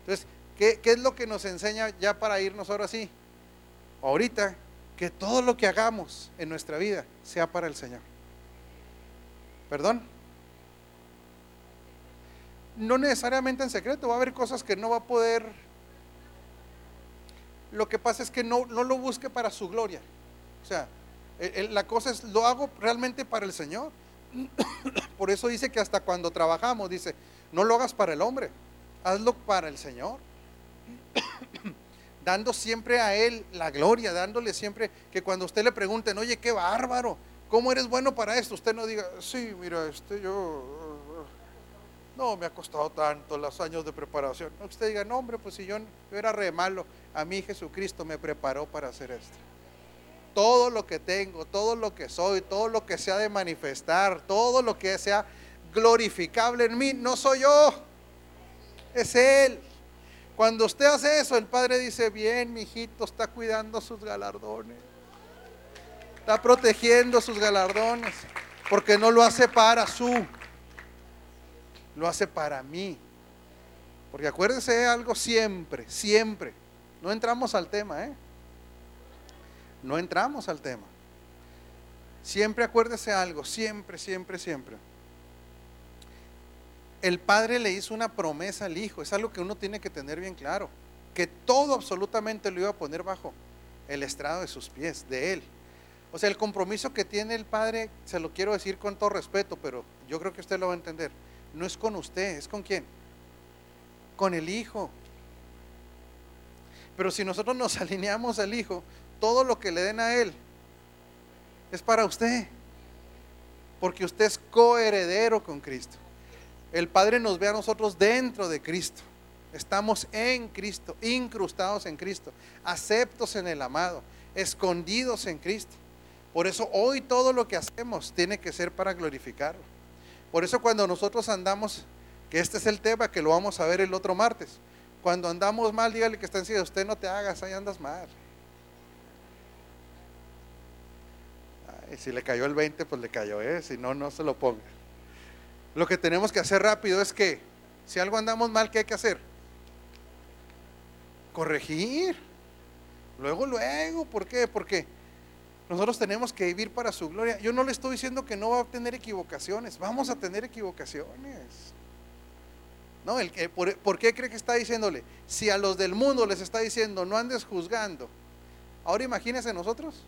Entonces, ¿qué, ¿qué, es lo que nos enseña ya para irnos ahora sí? Ahorita, que todo lo que hagamos en nuestra vida sea para el Señor. ¿Perdón? No necesariamente en secreto, va a haber cosas que no va a poder lo que pasa es que no, no lo busque para su gloria. O sea, la cosa es, lo hago realmente para el Señor. Por eso dice que hasta cuando trabajamos, dice, no lo hagas para el hombre, hazlo para el Señor. Dando siempre a Él la gloria, dándole siempre que cuando usted le pregunten, oye, qué bárbaro, ¿cómo eres bueno para esto? Usted no diga, sí, mira, este yo no, me ha costado tanto los años de preparación. No, usted diga, no, hombre, pues si yo, era re malo, a mí Jesucristo me preparó para hacer esto. Todo lo que tengo, todo lo que soy, todo lo que sea de manifestar, todo lo que sea glorificable en mí, no soy yo, es Él. Cuando usted hace eso, el Padre dice, bien, mi hijito, está cuidando sus galardones. Está protegiendo sus galardones, porque no lo hace para su lo hace para mí. Porque acuérdense algo siempre, siempre. No entramos al tema, ¿eh? No entramos al tema. Siempre acuérdese algo, siempre, siempre, siempre. El padre le hizo una promesa al hijo, es algo que uno tiene que tener bien claro, que todo absolutamente lo iba a poner bajo el estrado de sus pies, de él. O sea, el compromiso que tiene el padre, se lo quiero decir con todo respeto, pero yo creo que usted lo va a entender no es con usted, es con quién? Con el Hijo. Pero si nosotros nos alineamos al Hijo, todo lo que le den a Él es para usted. Porque usted es coheredero con Cristo. El Padre nos ve a nosotros dentro de Cristo. Estamos en Cristo, incrustados en Cristo, aceptos en el amado, escondidos en Cristo. Por eso hoy todo lo que hacemos tiene que ser para glorificarlo. Por eso cuando nosotros andamos, que este es el tema que lo vamos a ver el otro martes, cuando andamos mal, dígale que está encima, usted no te hagas, ahí andas mal. Y si le cayó el 20, pues le cayó, ¿eh? si no, no se lo ponga. Lo que tenemos que hacer rápido es que, si algo andamos mal, ¿qué hay que hacer? Corregir. Luego, luego, ¿por qué? Porque nosotros tenemos que vivir para su gloria. Yo no le estoy diciendo que no va a tener equivocaciones. Vamos a tener equivocaciones. No, el que, por, qué cree que está diciéndole? Si a los del mundo les está diciendo no andes juzgando, ahora imagínense nosotros.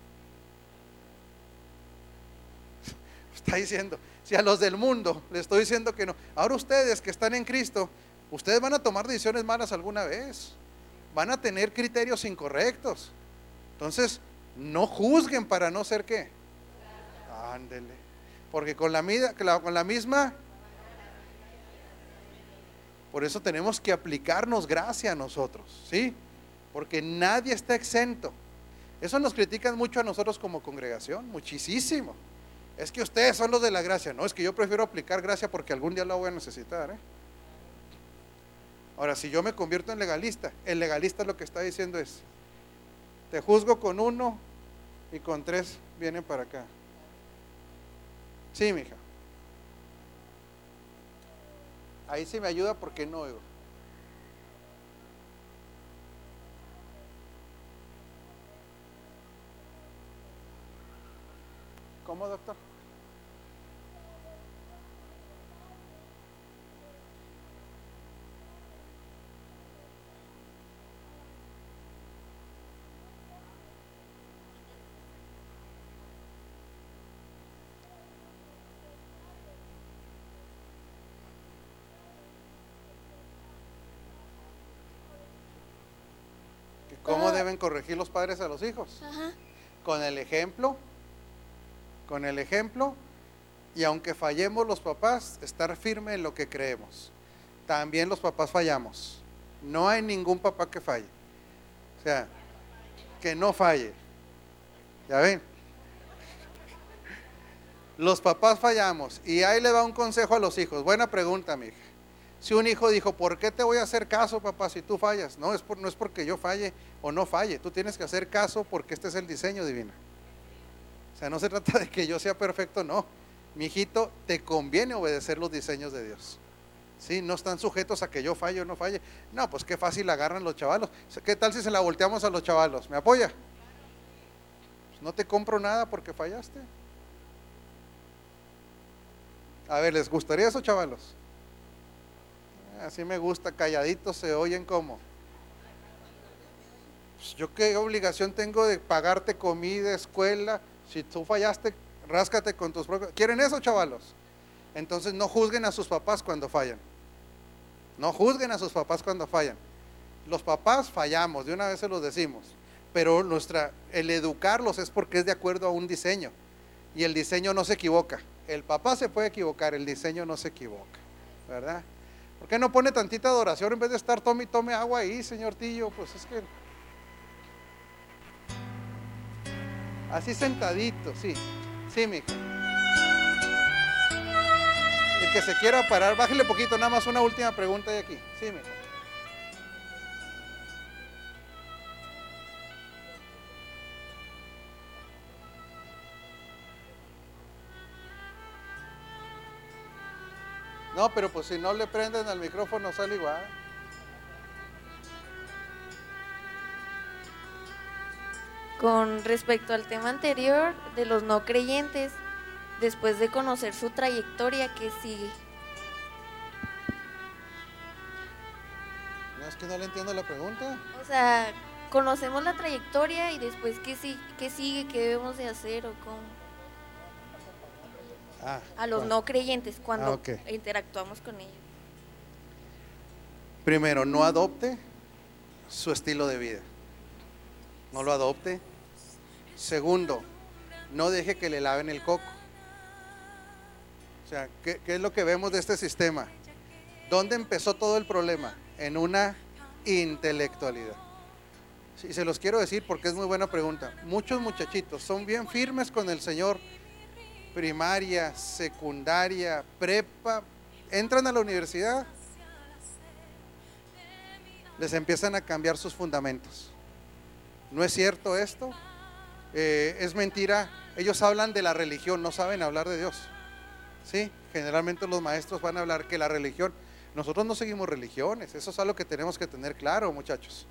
Está diciendo, si a los del mundo les estoy diciendo que no, ahora ustedes que están en Cristo, ustedes van a tomar decisiones malas alguna vez, van a tener criterios incorrectos. Entonces, no juzguen para no ser qué. Ándele. Porque con la, con la misma... Por eso tenemos que aplicarnos gracia a nosotros, ¿sí? Porque nadie está exento. Eso nos critican mucho a nosotros como congregación, muchísimo. Es que ustedes son los de la gracia. No, es que yo prefiero aplicar gracia porque algún día la voy a necesitar. ¿eh? Ahora, si yo me convierto en legalista, el legalista lo que está diciendo es, te juzgo con uno y con tres vienen para acá. Sí, mija. Ahí sí me ayuda porque no oigo. ¿Cómo, doctor? ¿Cómo Ah. deben corregir los padres a los hijos? Ajá. Con el ejemplo, con el ejemplo, y aunque fallemos los papás, estar firme en lo que creemos. También los papás fallamos. No hay ningún papá que falle. O sea, que no falle. ¿Ya ven? Los papás fallamos. Y ahí le da un consejo a los hijos. Buena pregunta, mi hija. Si un hijo dijo, ¿por qué te voy a hacer caso, papá, si tú fallas? No, es por, no es porque yo falle o no falle. Tú tienes que hacer caso porque este es el diseño divino. O sea, no se trata de que yo sea perfecto, no. Mi hijito, te conviene obedecer los diseños de Dios. Sí, no están sujetos a que yo falle o no falle. No, pues qué fácil agarran los chavalos. ¿Qué tal si se la volteamos a los chavalos? ¿Me apoya? Pues no te compro nada porque fallaste. A ver, ¿les gustaría eso, chavalos? Así me gusta, calladitos se oyen como. Pues, yo qué obligación tengo de pagarte comida, escuela. Si tú fallaste, ráscate con tus propios. ¿Quieren eso, chavalos? Entonces no juzguen a sus papás cuando fallan. No juzguen a sus papás cuando fallan. Los papás fallamos, de una vez se los decimos. Pero nuestra, el educarlos es porque es de acuerdo a un diseño. Y el diseño no se equivoca. El papá se puede equivocar, el diseño no se equivoca. ¿Verdad? ¿Por qué no pone tantita adoración en vez de estar tome y tome agua ahí, señor Tillo? Pues es que. Así sentadito, sí. Sí, mija. El que se quiera parar, bájale poquito, nada más una última pregunta de aquí. Sí, mija. No, pero pues si no le prenden al micrófono sale igual. Con respecto al tema anterior de los no creyentes, después de conocer su trayectoria, que sigue? No es que no le entiendo la pregunta. O sea, conocemos la trayectoria y después qué, si- qué sigue, qué debemos de hacer o cómo. Ah, A los ¿cuál? no creyentes cuando Ah, interactuamos con ellos. Primero, no adopte su estilo de vida. No lo adopte. Segundo, no deje que le laven el coco. O sea, ¿qué, qué es lo que vemos de este sistema? ¿Dónde empezó todo el problema? En una intelectualidad. Sí, se los quiero decir porque es muy buena pregunta. Muchos muchachitos son bien firmes con el Señor, primaria, secundaria, prepa, entran a la universidad, les empiezan a cambiar sus fundamentos. ¿No es cierto esto? Eh, es mentira. Ellos hablan de la religión, no saben hablar de Dios. Sí, generalmente los maestros van a hablar que la religión, nosotros no seguimos religiones, eso es algo que tenemos que tener claro, muchachos.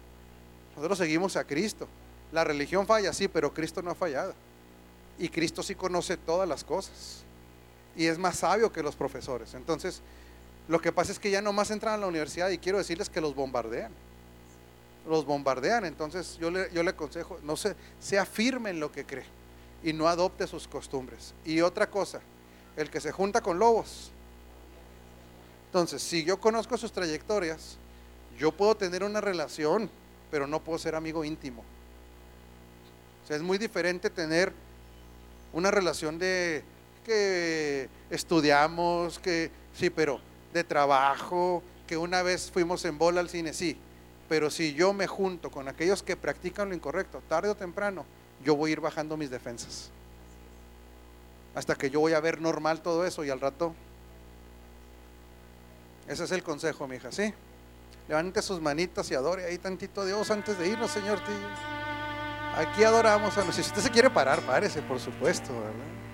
Nosotros seguimos a Cristo. La religión falla, sí, pero Cristo no ha fallado. Y Cristo sí conoce todas las cosas. Y es más sabio que los profesores. Entonces, lo que pasa es que ya nomás entran a la universidad y quiero decirles que los bombardean. Los bombardean. Entonces, yo le, yo le aconsejo, no se, sea firme en lo que cree y no adopte sus costumbres. Y otra cosa, el que se junta con lobos. Entonces, si yo conozco sus trayectorias, yo puedo tener una relación, pero no puedo ser amigo íntimo. O sea, es muy diferente tener una relación de que estudiamos, que sí, pero de trabajo, que una vez fuimos en bola al cine, sí. Pero si yo me junto con aquellos que practican lo incorrecto, tarde o temprano, yo voy a ir bajando mis defensas. Hasta que yo voy a ver normal todo eso y al rato. Ese es el consejo, mi hija, ¿sí? Levante sus manitas y adore ahí tantito Dios antes de irnos, Señor. Tío. Aquí adoramos a Si usted se quiere parar, párese, por supuesto, ¿verdad?